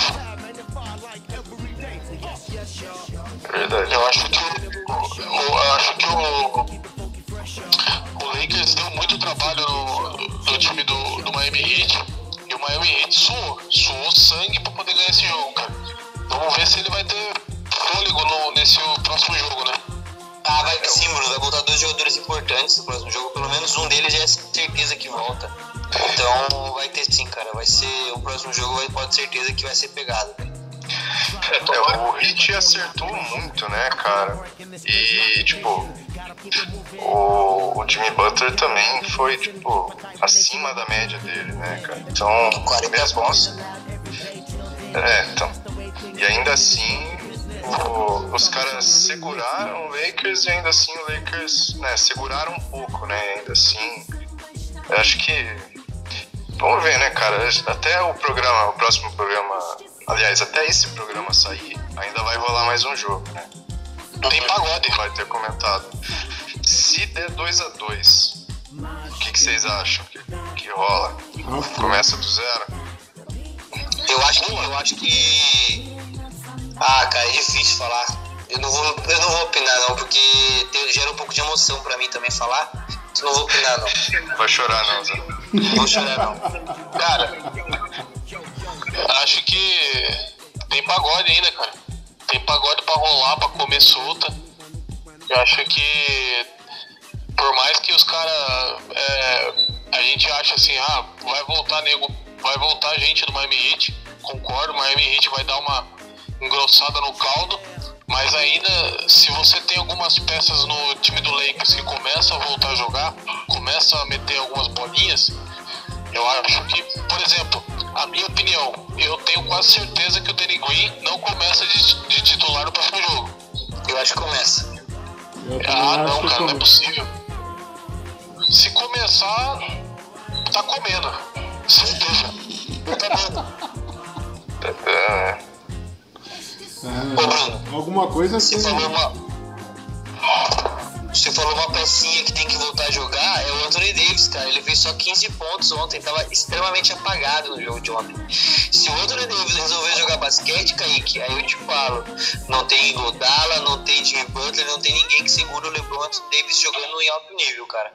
Verdade. Eu acho que o, eu acho que o Lakers deu muito trabalho no, no time do, do Miami Heat e o Miami Heat suou, suou sangue pra poder ganhar esse jogo, cara. Vamos ver se ele vai ter fôlego no, nesse próximo jogo, né? Ah, vai sim, Bruno. Vai voltar dois jogadores importantes no próximo jogo. Pelo menos um deles já é certeza que volta. Então vai ter sim, cara. Vai ser. O próximo jogo vai, pode ter certeza que vai ser pegado. É, o Hit acertou muito, né, cara? E, tipo, o, o Jimmy Butler também foi, tipo, acima da média dele, né, cara? Então, 40 mesmo pontos. É, então. E ainda assim, o- os caras seguraram o Lakers e ainda assim o Lakers, né, seguraram um pouco, né? Ainda assim, eu acho que. Vamos ver, né, cara? Até o programa, o próximo programa. Aliás, até esse programa sair, ainda vai rolar mais um jogo, né? Tem pagode. Vai ter comentado. Se der 2 a 2 o que, que vocês acham que, que rola? Começa do zero? Eu acho que. Eu acho que. Ah, cara, é difícil falar. Eu não vou, eu não vou opinar, não, porque tem- gera um pouco de emoção pra mim também falar. Então não vou opinar, não. Vai chorar não, Zé. Não vou chorar, não. Cara, acho que tem pagode ainda, cara. Tem pagode pra rolar, pra comer solta. Eu acho que por mais que os caras. a gente acha assim, ah, vai voltar nego, vai voltar gente do Miami Heat. Concordo, Miami Heat vai dar uma engrossada no caldo. Mas ainda, se você tem algumas peças no time do Lakers que começa a voltar a jogar, começa a meter algumas bolinhas, eu acho que, por exemplo, a minha opinião, eu tenho quase certeza que o Danny Green não começa de, de titular no próximo jogo. Eu acho que começa. Ah, não, cara, não é possível. Se começar, tá comendo. Certeza. Tá bom. É, Ô, Bruno, alguma coisa Você assim. falou uma. Você falou uma pecinha que tem que voltar a jogar, é o Anthony Davis, cara. Ele fez só 15 pontos ontem, tava extremamente apagado no jogo de ontem. Se o Anthony Davis resolver jogar basquete, Kaique, aí eu te falo, não tem Godala, não tem Jimmy Butler, não tem ninguém que segura o LeBron Anthony Davis jogando em alto nível, cara.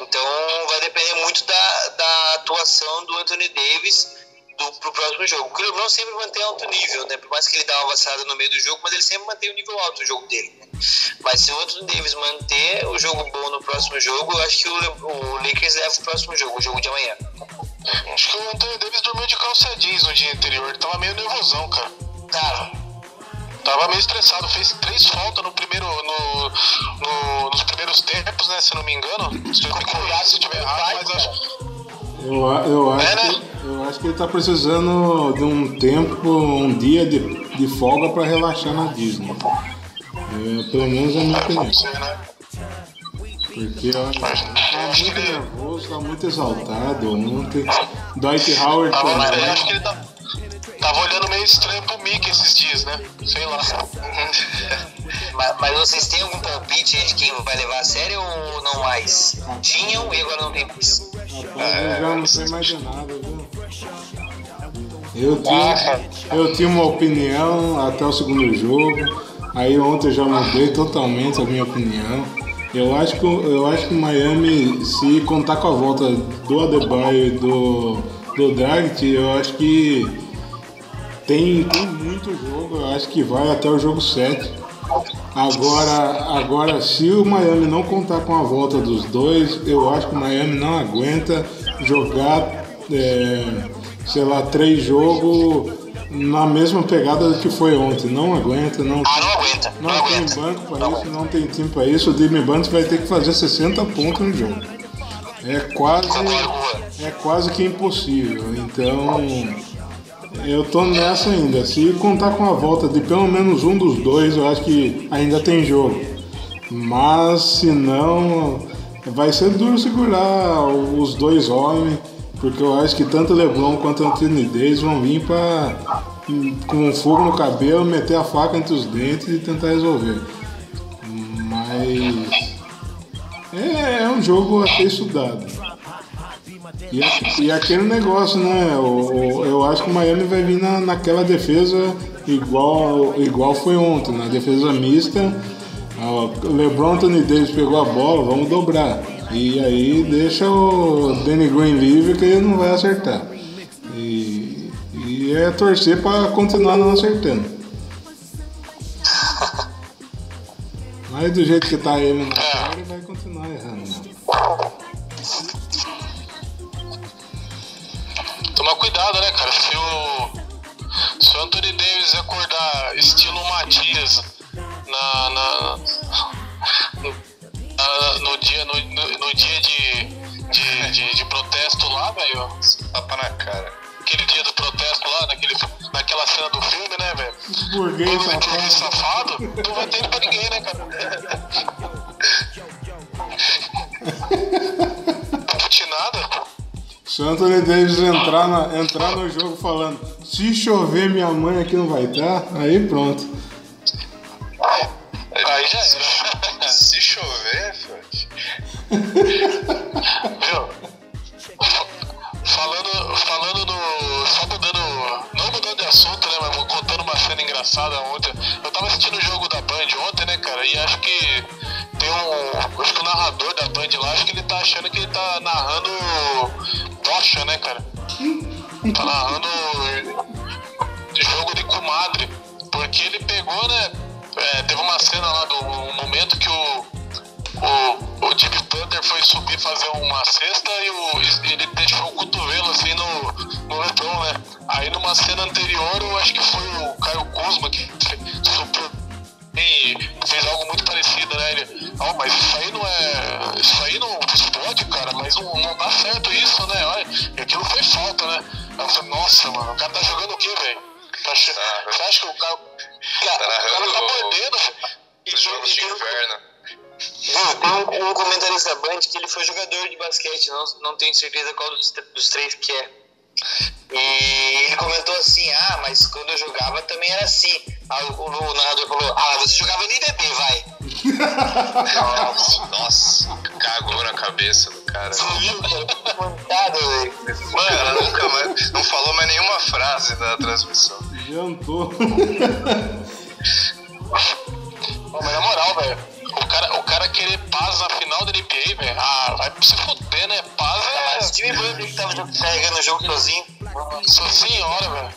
Então vai depender muito da, da atuação do Anthony Davis do, pro próximo jogo. O LeBron sempre mantém alto nível, né? Por mais que ele dá uma vacilada no meio do jogo, mas ele sempre mantém o nível alto do jogo dele. né? Mas se o Anthony Davis manter o jogo bom no próximo jogo, eu acho que o, Le- o Lakers leva o próximo jogo, o jogo de amanhã. Acho que o Anthony Davis dormiu de calça jeans no dia anterior. Ele tava meio nervosão, cara. Cara, Tava meio estressado. Fez três faltas no primeiro, no, no- nos primeiros tempos, né? Se não me engano. Se eu me corrigir se eu tiver errado, mas acho. Eu, eu, acho, É, né? que, eu acho que ele tá precisando de um tempo, um dia de, de folga pra relaxar na Disney. É, pelo menos é a minha opinião. Pode ser, né? Porque ó, tá muito nervoso, tá muito exaltado ontem. Dwight Howard Tava, também. acho que ele tá, tava olhando meio estranho pro Mickey esses dias, né? Sei lá. Mas, mas vocês têm algum palpite aí de quem vai levar a sério ou não mais? Tinham e agora não tem mais. Rapaz, eu já não sei mais de nada, viu? Eu tinha, eu tinha uma opinião até o segundo jogo, aí ontem eu já mudei totalmente a minha opinião. Eu acho que, o- eu acho que Miami, se contar com a volta do Adebayo e do, do Dragic, eu acho que tem, tem muito jogo, eu acho que vai até o jogo 7. Agora, agora, se o Miami não contar com a volta dos dois, eu acho que o Miami não aguenta jogar, é, sei lá, três jogos na mesma pegada que foi ontem. Não aguenta, não, Ah, não aguenta, não, não tem aguenta. banco para isso, não tem time para isso. O Jimmy Buns vai ter que fazer 60 pontos no jogo. É quase, é quase que impossível. Então, eu tô nessa ainda. Se contar com a volta de pelo menos um dos dois, eu acho que ainda tem jogo. Mas se não, vai ser duro segurar os dois homens, porque eu acho que tanto o LeBron quanto Anthony Davis vão vir para com fogo no cabelo, meter a faca entre os dentes e tentar resolver. Mas é, é um jogo a ser estudado. E, e aquele negócio, né? o- eu acho que o Miami vai vir na, naquela defesa igual, igual foi ontem, na defesa mista. O LeBron Anthony Davis pegou a bola, vamos dobrar. E aí deixa o Danny Green livre que ele não vai acertar. E, e é torcer para continuar não acertando. Mas do jeito que tá ele na série, vai continuar errando. O, Anthony Davis acordar estilo Matias na, na- no, na- no dia, no, no- no dia de, de, de, de protesto lá, velho. Tapa na cara. Aquele dia do protesto lá, naquele, naquela cena do filme, né, velho? Burguês Todo burguês safado. safado, não vai ter pra ninguém, né, cara? Putinada. Anthony Davis entrar, na- entrar no jogo falando se chover minha mãe aqui não vai estar, aí pronto. Aí já era. Se chover, Fred. Bocha, né, cara? Tá narrando jogo de comadre. Porque ele pegou, né? é, teve uma cena lá do um momento que o, o, o Jimmy Butler foi subir fazer uma cesta e o, ele deixou o cotovelo assim no, no LeBron, né? Aí numa cena anterior, eu acho que foi o Caio Kuzma que subiu e fez algo muito parecido, né? Ele, ó, mas isso aí não é. Isso aí não pode, cara, mas não, não dá certo isso, né? Olha, e aquilo foi falta, né? Aí eu falei, nossa, mano, o cara tá jogando o quê, velho? Tá che- Você acha que o cara. Cara, Tá o cara tá. E Os jogos de inverno. Viu, tem um, um comentarista da Band que ele foi jogador de basquete, não, não tenho certeza qual dos, dos três que é. E ele comentou assim, ah, mas quando eu jogava também era assim. Aí o, o narrador falou, ah, você jogava no IBB, vai. Nossa, nossa, cagou na cabeça do cara. Sumiu, cara, mancada, velho. O cara nunca mais, não falou mais nenhuma frase da transmissão. Adiantou. Pô, mas na moral, velho, o cara, o cara querer paz na final da NBA, velho, ah, vai se fuder, né? Paz Mas é. time Butler que tava carregando o jogo sozinho. Sua senhora, velho.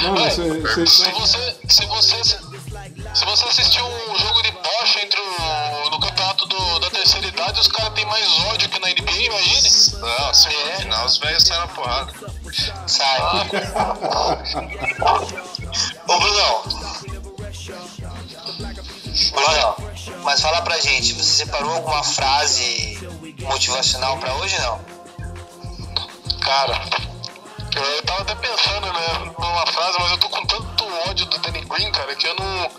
Não, Ué, você, Se você, se você, se você assistiu um jogo de bocha entre o, no campeonato do, da terceira idade, os caras têm mais ódio que na NBA, imagine. Não, se for no final, os velhos saem na porrada. Sai. Ô, Brunão. Brunão, mas fala pra gente, você separou alguma frase motivacional pra hoje, não? Cara, eu tava até pensando, né, numa frase, mas eu tô com tanto ódio do Danny Green, cara, que eu não.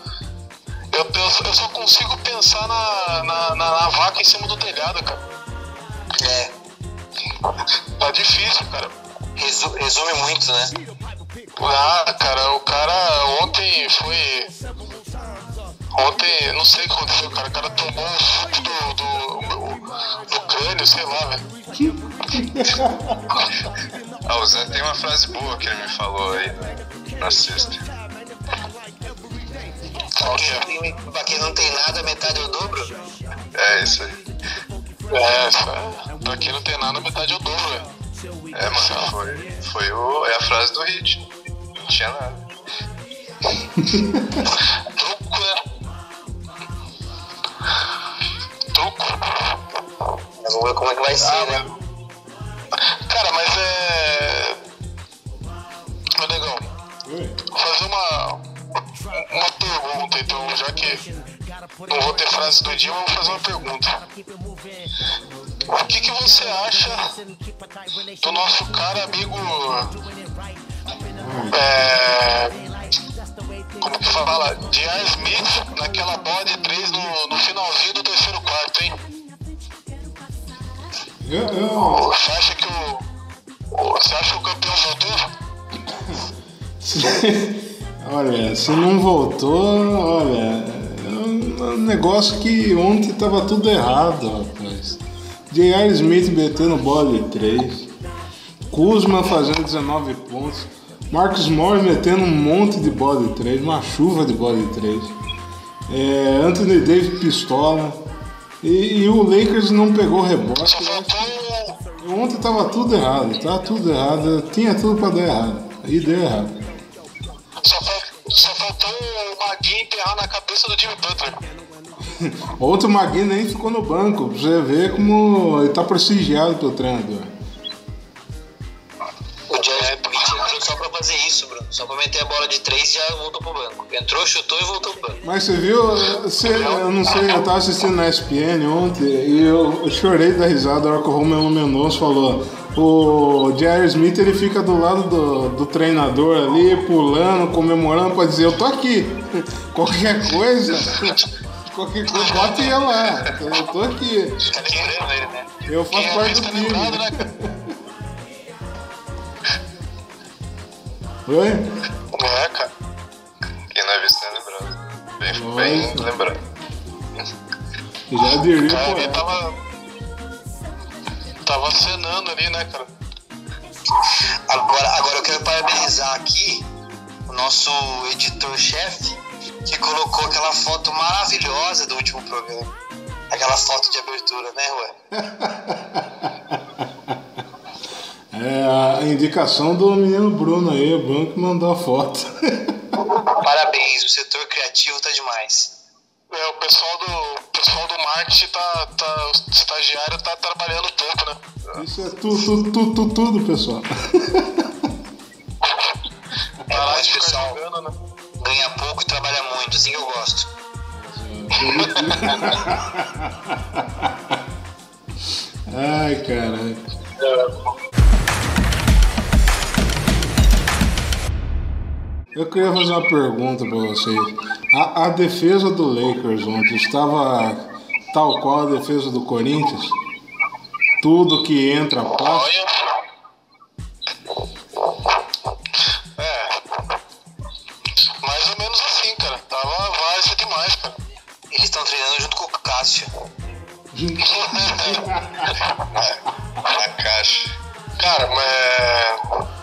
Eu, penso, eu só consigo pensar na, na, na, na vaca em cima do telhado, cara. É, Tá difícil, cara. resu- resume muito, né? Ah, cara, o cara ontem foi. Ontem, não sei o que aconteceu, cara. O cara tomou um suco do, do, do crânio, sei lá, velho. Ah, o Zé tem uma frase boa que ele me falou aí na sexta. Que Quem é? pra quem não tem nada, metade é o dobro. É isso aí. É, essa- pra quem não tem nada, metade é o dobro, velho. É, mano, foi, foi o, é a frase do hit. Não tinha nada. Mas vamos ver como é que vai ser, né? Cara, mas é. Ô, negão, vou fazer uma. Uma pergunta, então, já que não vou ter frase do dia, eu vou fazer uma pergunta. O que, que você acha do nosso cara amigo. É. Como que fala? J.R. Smith naquela bola de 3 no, no finalzinho do terceiro quarto, hein? Eu, eu, Você acha que o. o- Você acha que o campeão voltou? olha, se não voltou, olha, é um negócio que ontem tava tudo errado, rapaz. J.R. Smith metendo bola de 3. Kuzma fazendo 19 pontos. Marcus Morris metendo um monte de bola de 3, uma chuva de bola de 3. É, Anthony Davis pistola. E, e o Lakers não pegou rebote. Faltou. Ontem tava tudo errado, tava tudo errado, tinha tudo pra dar errado. E deu errado. Só, fal- só faltou o Maguinho enterrar na cabeça do Jimmy Butler. Outro Magui nem ficou no banco, pra você ver como ele tá prestigiado pelo treinador. Fazer isso, Bruno. Só pra meter a bola de três e já voltou pro banco. Entrou, chutou e voltou pro banco. Mas você viu, você, eu não sei, eu tava assistindo na ESPN ontem e eu, eu chorei da risada na hora que o Romelu Mendonça falou. O Jerry Smith ele fica do lado do, do treinador ali, pulando, comemorando, pra dizer, eu tô aqui. Qualquer coisa, qualquer coisa, bote eu lá. Eu tô aqui. Tá lembrando ele, né? Eu faço é parte do time. Oi? É, cara. Quem não é visto é lembrado. Bem, bem lembrado. Já diria, cara pô. tava. Tava acenando ali, né, cara? Agora, agora eu quero parabenizar aqui o nosso editor-chefe que colocou aquela foto maravilhosa do último programa. Aquela foto de abertura, né, Ué? É a indicação do menino Bruno aí, o Bruno que mandou a foto. Parabéns, o setor criativo tá demais. É, o pessoal do, o pessoal do marketing tá, tá. O estagiário tá trabalhando pouco, né? Isso é tudo, tudo, tudo, tudo, tudo, pessoal. É ficar pessoal. jogando, né? Ganha pouco e trabalha muito, assim que eu gosto. Ai, caralho. Eu queria fazer uma pergunta pra vocês. A, a defesa do Lakers ontem estava tal qual a defesa do Corinthians? Tudo que entra passa? Olha. É. Mais ou menos assim, cara. Tava várzea demais, cara. Eles estão treinando junto com o Cássio. Na caixa. Cara, mas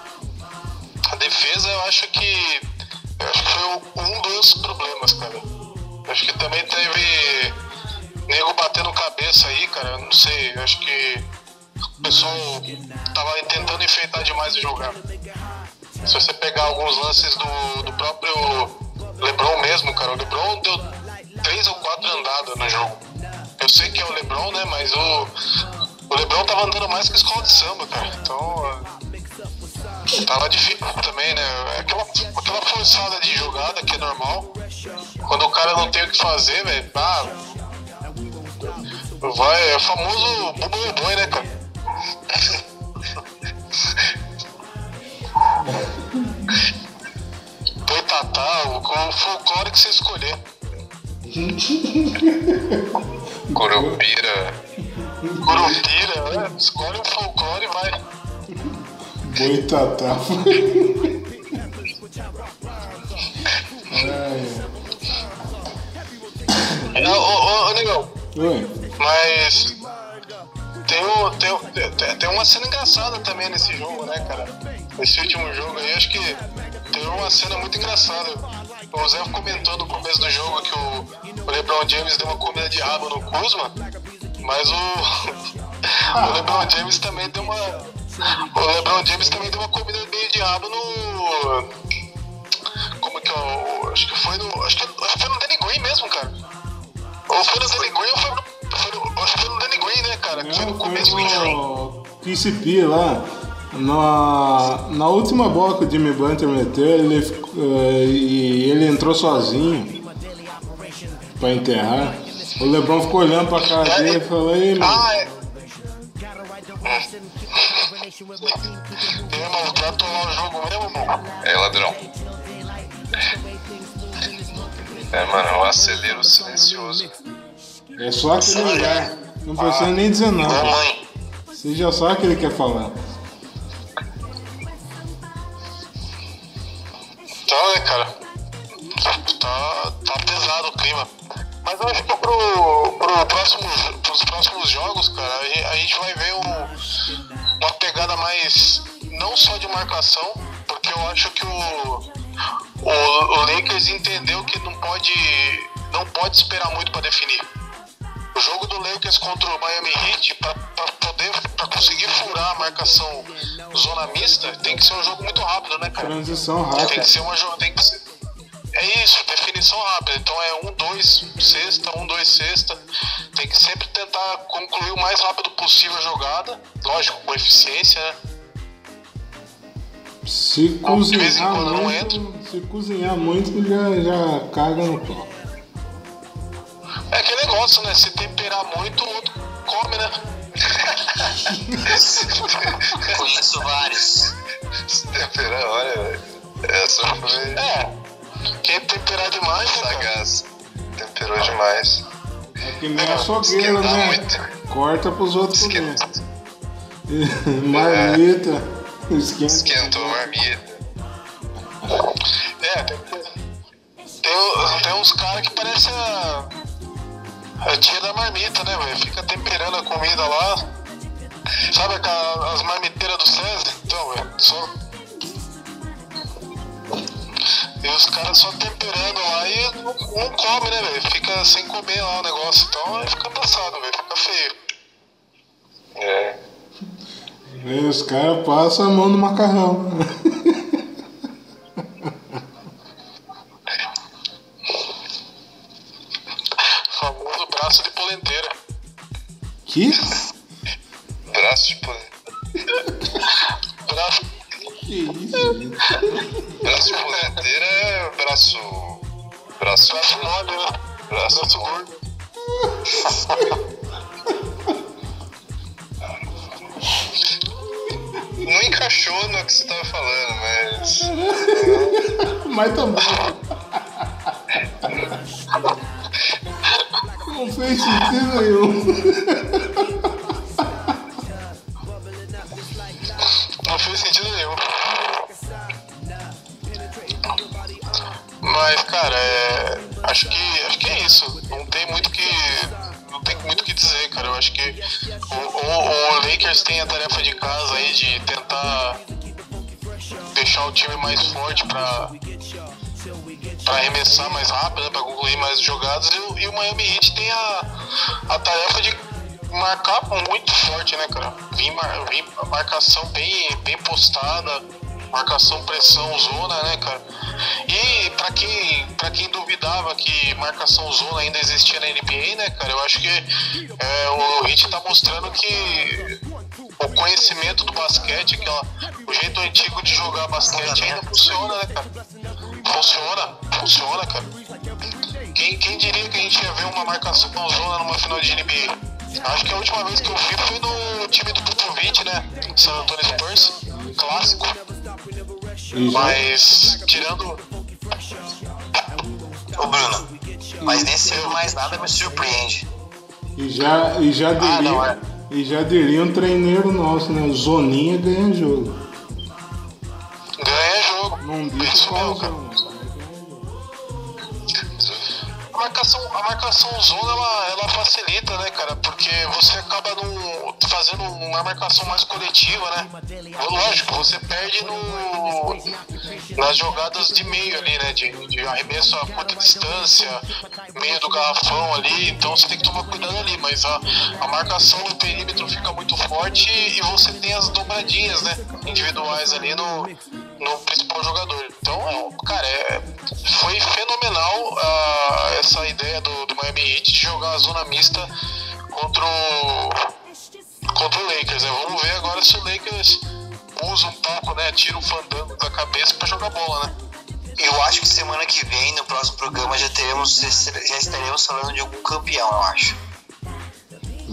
a defesa eu acho que eu acho que foi um dos problemas, cara. Eu acho que também teve nego batendo cabeça aí, cara. Eu não sei, eu acho que o pessoal tava tentando enfeitar demais o jogar. Se você pegar alguns lances do, do próprio LeBron mesmo, cara, o LeBron deu três ou quatro andadas no jogo. Eu sei que é o LeBron, né? Mas o, o LeBron tava andando mais que escola de samba, cara. Então. Tava difícil também, né? Aquela, aquela forçada de jogada que é normal. Quando o cara não tem o que fazer, velho, ah, vai, é o famoso bubu boi, né, cara? Boitatá, o, o folclore que você escolher. Curupira. Curupira, né? Escolhe um folclore e vai. Boitatá. Ai, Ô, ô, ô, negão, Oi. mas tem, um, tem, tem, tem uma cena engraçada também nesse jogo, né, cara? Esse último jogo aí, acho que teve uma cena muito engraçada. O Zé comentou no começo do jogo que o, o LeBron James deu uma comida de rabo no Kuzma, mas o, o LeBron James também deu uma. O LeBron James também deu uma comida meio de rabo no. Como que é o. Acho que foi no. Acho que, foi no Danny Green mesmo, cara. Ou foi no Danny Green ou foi no. Foi no acho que foi no Danny Green, né, cara? Que foi no começo do foi no PCP lá. Na, na última bola que o Jimmy Butler meteu, ele, eh, e ele entrou sozinho pra enterrar. O Lebron ficou olhando pra cara dele e falou, ei, mano, Ah, é. É, mano, pra tomar o jogo mesmo, mano. É, ladrão. É, mano, é um acelero silencioso. é só aquele lugar. Não precisa nem dizer nada. mãe. Você já sabe o que ele quer falar. Então, né, cara? Tá, tá pesado o clima. Mas eu acho que pro, pro próximo, pros próximos jogos, cara, a gen- a gente vai ver um- uma pegada mais. não só de marcação, porque eu acho que o, o, o Lakers entendeu que não pode. não pode esperar muito pra definir. O jogo do Lakers contra o Miami Heat, pra poder, pra conseguir furar a marcação zona mista, tem que ser um jogo muito rápido, né, cara? Transição Tem rápida. que ser uma tem que ser- É isso, definição rápida. Então é um, dois, sexta, um, dois, sexta. Tem que sempre tentar concluir o mais rápido possível a jogada. Lógico, com eficiência, né? Se De vez em cozinhar muito, se cozinhar muito, já, já caga no pau. É aquele negócio, né? Se temperar muito, o outro come, né? Conheço vários. Se temperar, olha, velho. Essa foi É. Quem temperar demais, né, sagaz. Temperou demais. É que nem açougueiro, né? muito. Corta pros outros comer. Esquentou, Marmita. Esquenta. esquentou a marmita. É, tem, tem, tem uns caras que parecem a, a tia da marmita, né, velho? Fica temperando a comida lá. Sabe aquela- as marmiteiras do César? Então, velho, só. E os caras só temperando lá e não, não come, né, velho? Fica sem comer lá o negócio. Então aí fica passado, velho. Fica feio. É. Aí os caras passam a mão no macarrão. Famoso braço de polenteira. que? Braço de poder. Braço. Que isso? Braço de polenteira é braço. Braço. Mole, né? Braço gordo. Não encaixou no que você tava falando, mas. Mas tá bom. Não fez sentido nenhum. Fez sentido nenhum. Mas, cara, é, acho que acho que é isso. Não tem muito que não tem muito que dizer, cara. Eu acho que o, o- o Lakers tem a tarefa de casa aí de tentar deixar o time mais forte pra para arremessar mais rápido, né, para concluir mais jogadas. E, e o Miami Heat tem a, a tarefa de marcar muito forte, né, cara? Vim, mar, vim marcação bem, bem postada, marcação pressão zona, né, cara? E pra quem, pra quem duvidava que marcação zona ainda existia na NBA, né, cara? Eu acho que é, o Heat tá mostrando que o conhecimento do basquete, aquela, o jeito antigo de jogar basquete ainda funciona, né, cara? Funciona, funciona, cara. Quem, quem diria que a gente ia ver uma marcação zona numa final de NBA? Acho que a última vez que eu vi foi no time do Popovich, né? San Antonio Spurs. clássico. Já, Mas tirando. Ô Bruno, mas nesse ano mais nada me surpreende. e já, e já diria, não, é. e já diria um treineiro nosso, né? Zoninha ganha jogo. Ganha jogo. Não disse Isso qual. A marcação, a marcação zona ela, ela facilita, né, cara? Porque você acaba num, fazendo uma marcação mais coletiva, né? Lógico, você perde no, nas jogadas de meio ali, né? De, de arremesso a curta distância, meio do garrafão ali, então você tem que tomar cuidado ali, mas a, a marcação no perímetro fica muito forte e você tem as dobradinhas, né? Individuais ali no, no principal jogador. Então, cara, é, foi fenomenal ah, essa ideia do, do Miami Heat de jogar a zona mista contra o, contra o Lakers. Né? Vamos ver agora se o Lakers usa um pouco, né? Tira o fandango da cabeça pra jogar bola, né? Eu acho que semana que vem, no próximo programa, já teremos, já estaremos falando de algum campeão, eu acho.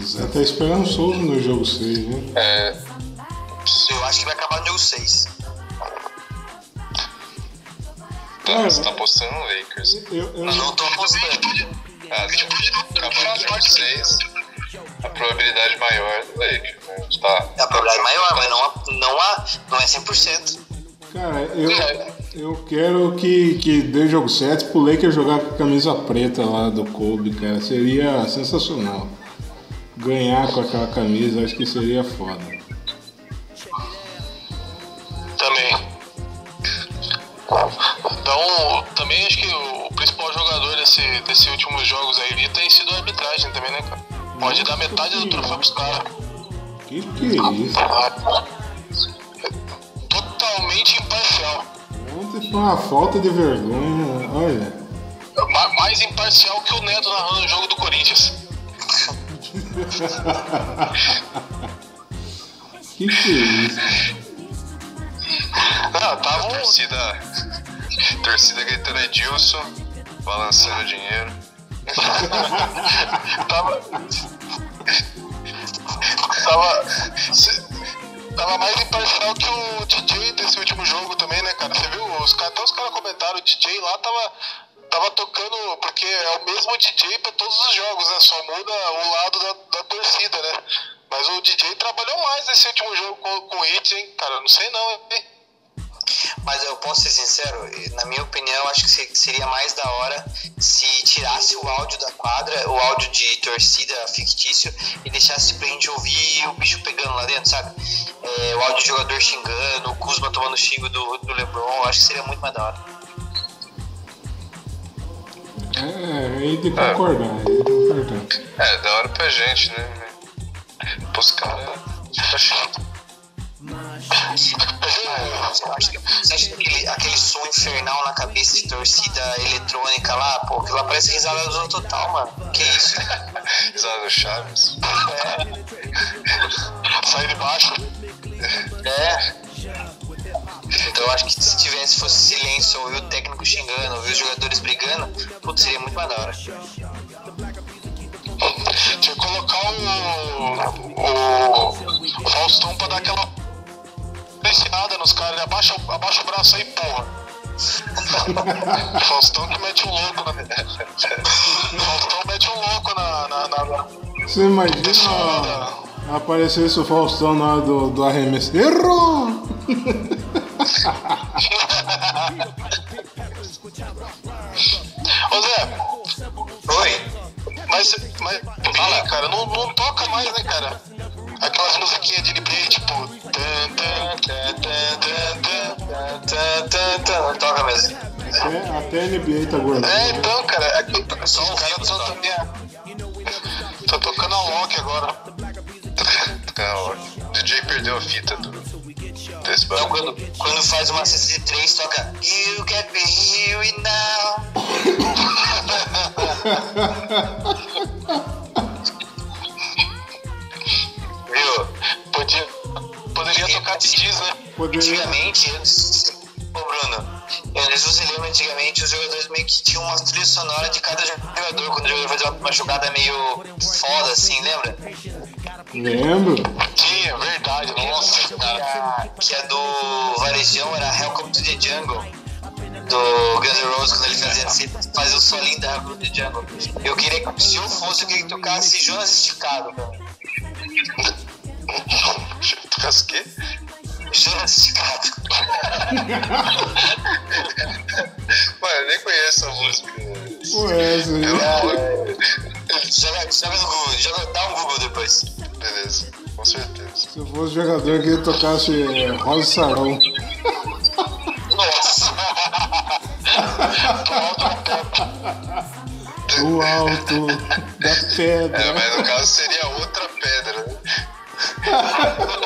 Zé tá esperançoso no jogo 6, né? É, Eu acho que vai acabar no jogo 6. Tá, você tá apostando no Lakers. Eu, eu, Não tô apostando. Ah, se acabar jogo 6, a probabilidade maior é do Lakers. Né? Tá, É a probabilidade maior, mas não, a- não, a, não é 100%. cara, eu, eu quero que, que dê jogo 7 pro Lakers jogar com a camisa preta lá do Kobe, cara. Seria sensacional. Ganhar com aquela camisa, acho que seria foda. Também. Então, também acho que o principal jogador desse, desse últimos jogos aí tem sido a arbitragem também, né, cara? Pode dar metade do troféu pros caras. Que que é isso? Totalmente imparcial. Ontem foi uma falta de vergonha. Olha. Ma- Mais imparcial que o Neto narrando o jogo do Corinthians. Que que é isso? Não, tava um... torcida, torcida gritando Edilson, balançando dinheiro. tava. tava. Tava mais imparcial que o DJ desse último jogo também, né, cara? Você viu? Os, até os caras comentaram, o DJ lá tava. Tava tocando, porque é o mesmo DJ pra todos os jogos, né? Só muda o lado da, da torcida, né? Mas o DJ trabalhou mais nesse último jogo com, com o Hits, hein, cara? Não sei não, hein? Mas eu posso ser sincero, na minha opinião, acho que se- seria mais da hora se tirasse o áudio da quadra, o áudio de torcida fictício, e deixasse pra gente ouvir o bicho pegando lá dentro, sabe? É, o áudio de jogador xingando, o Kuzma tomando xingo do, do LeBron, acho que seria muito mais da hora. É, aí de concordar, aí de concordar. É, da hora pra gente, né? Pros caras. Tá chato. Você acha, que- que aquele, aquele som infernal na cabeça de torcida eletrônica lá, pô, aquilo lá parece risada do total, mano. Que isso? Risada do Chaves. Sai de baixo. É. Então eu acho que se tivesse fosse silêncio, ouvir o técnico xingando, ouvir os jogadores brigando, putz, seria muito mais da hora. Tinha que colocar o, o, o Faustão pra dar aquela pressionada nos caras. Abaixa, abaixa o braço aí, porra. O Faustão que mete um louco na. O Faustão mete um louco na. na, na, Você imagina aparecesse o Faustão na hora do, do arremesso. Errou! Ô Zé, Oi? mas, mas fala, cara, não, não toca mais, né, cara? Aquelas musiquinhas de NBA, tipo. não toca mesmo. Até, até a NBA tá guardando. É, então, cara, é que Só os o caras também. Tô tocando a Loki agora. O DJ perdeu a fita do, desse Então, quando, quando faz uma cesta de três, toca You get me here and now. poderia tocar de Diz, né? Poderia. Antigamente, ô Bruno, eu se você lembra, antigamente os jogadores meio que tinham uma trilha sonora de cada jogador, quando o jogador fazia uma jogada meio foda assim, lembra? Lembro? Sim, é verdade. Nossa, cara. Que a do Varejão era Welcome to the Jungle. Do Guns N' Roses, quando ele fazia, sempre fazia o solinho da to the Jungle. Eu queria que, se eu fosse, eu queria que tocasse Jonas Esticado, cara. Faz o quê? Esticado. Mano, eu nem conheço essa música. Pô, essa aí. Joga, joga no Google, joga, dá um Google depois. Beleza, com certeza. Se eu fosse jogador que tocasse é, Rosa Sarão. Nossa! O alto da É, pedra. mas no caso seria outra pedra,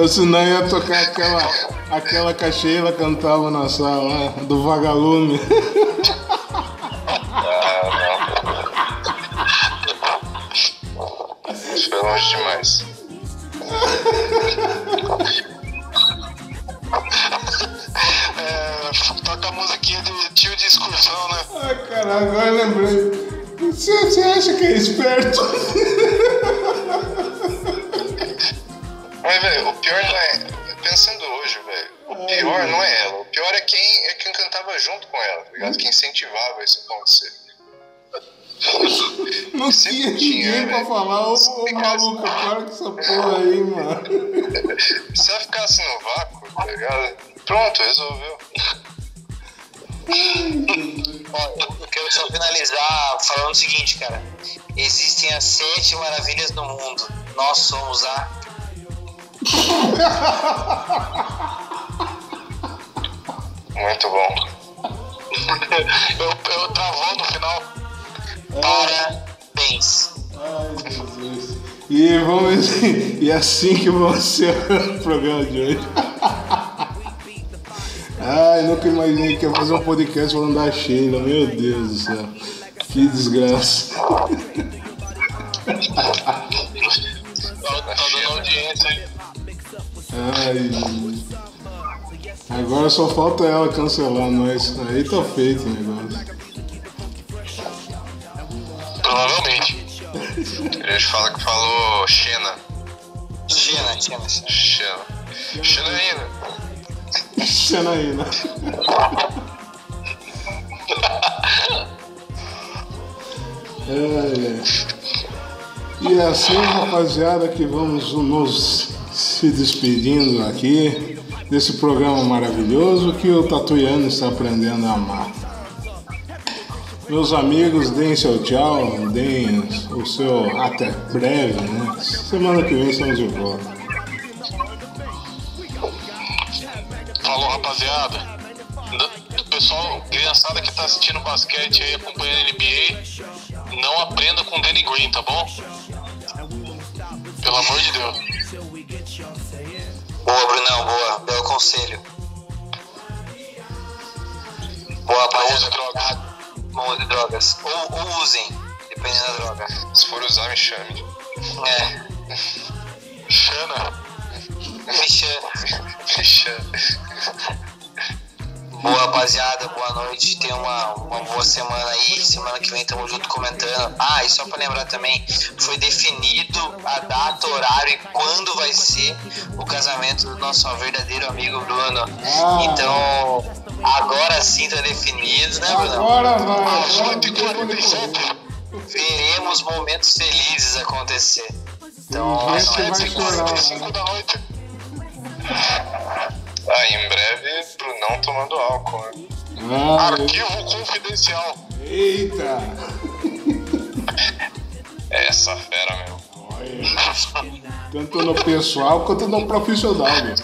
Ou senão ia tocar aquela, aquela que cantava na sala, do Vagalume. falar, ô, ô maluco, para com essa porra aí, mano. Se ela ficasse no vácuo, tá ligado? Pronto, resolveu. Ó, eu quero só finalizar falando o seguinte, cara. Existem as sete maravilhas do mundo. Nós somos a. Muito bom. Eu, eu travou no final. Parabéns. Ai, Jesus. E vamos e assim que vamos ser o programa de hoje. Ai, nunca imaginei que ia fazer um podcast falando da Sheila, meu Deus do céu. Que desgraça. Tá. Ai. Agora só falta ela cancelar nós. Aí tá feito o negócio. Gente fala que falou Xena. Xena, Xena, Xena. Xena. Xena ainda. Xanaína. Ai, ai. E é assim, rapaziada, que vamos nos se despedindo aqui desse programa maravilhoso que o Tatuiano está aprendendo a amar. Meus amigos, deem seu tchau, deem o seu até breve, né? Semana que vem estamos de volta. Falou, rapaziada. Do pessoal, criançada que tá assistindo basquete aí, acompanhando a NBA, não aprenda com o Danny Green, tá bom? Pelo amor de Deus. Boa, Brunão, boa. Belo conselho. Boa, Não use rapaziada. droga. Use drogas. Ou, ou usem, dependendo da droga. Se for usar, me chame. É. Xana. Me chama. Me chame. Boa, rapaziada, boa noite. Tenha uma, uma boa semana aí. Semana que vem tamo junto comentando. Ah, e só pra lembrar também, foi definido a data, horário e quando vai ser o casamento do nosso verdadeiro amigo Bruno. Ah. Então, agora sim tá definido, né, Bruno? Agora vai! Às Agora não tem como 8h47. Veremos momentos felizes acontecer. Então, gente não é vai chorar. 5 da noite. Ah, em breve, Brunão tomando álcool, né? Ah, Arquivo eu... confidencial. Eita! é essa fera, meu. Tanto no pessoal quanto no profissional, meu.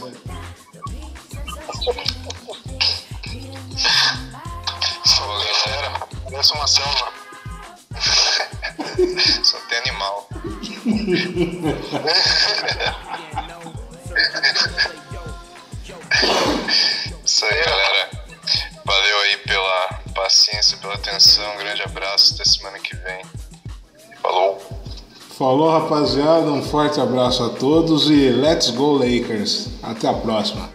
Galera, parece uma selva. Só tem animal. Isso aí, galera. Valeu aí pela paciência, pela atenção. Um grande abraço. Até semana que vem. Falou. Falou, rapaziada. Um forte abraço a todos e let's go, Lakers. Até a próxima.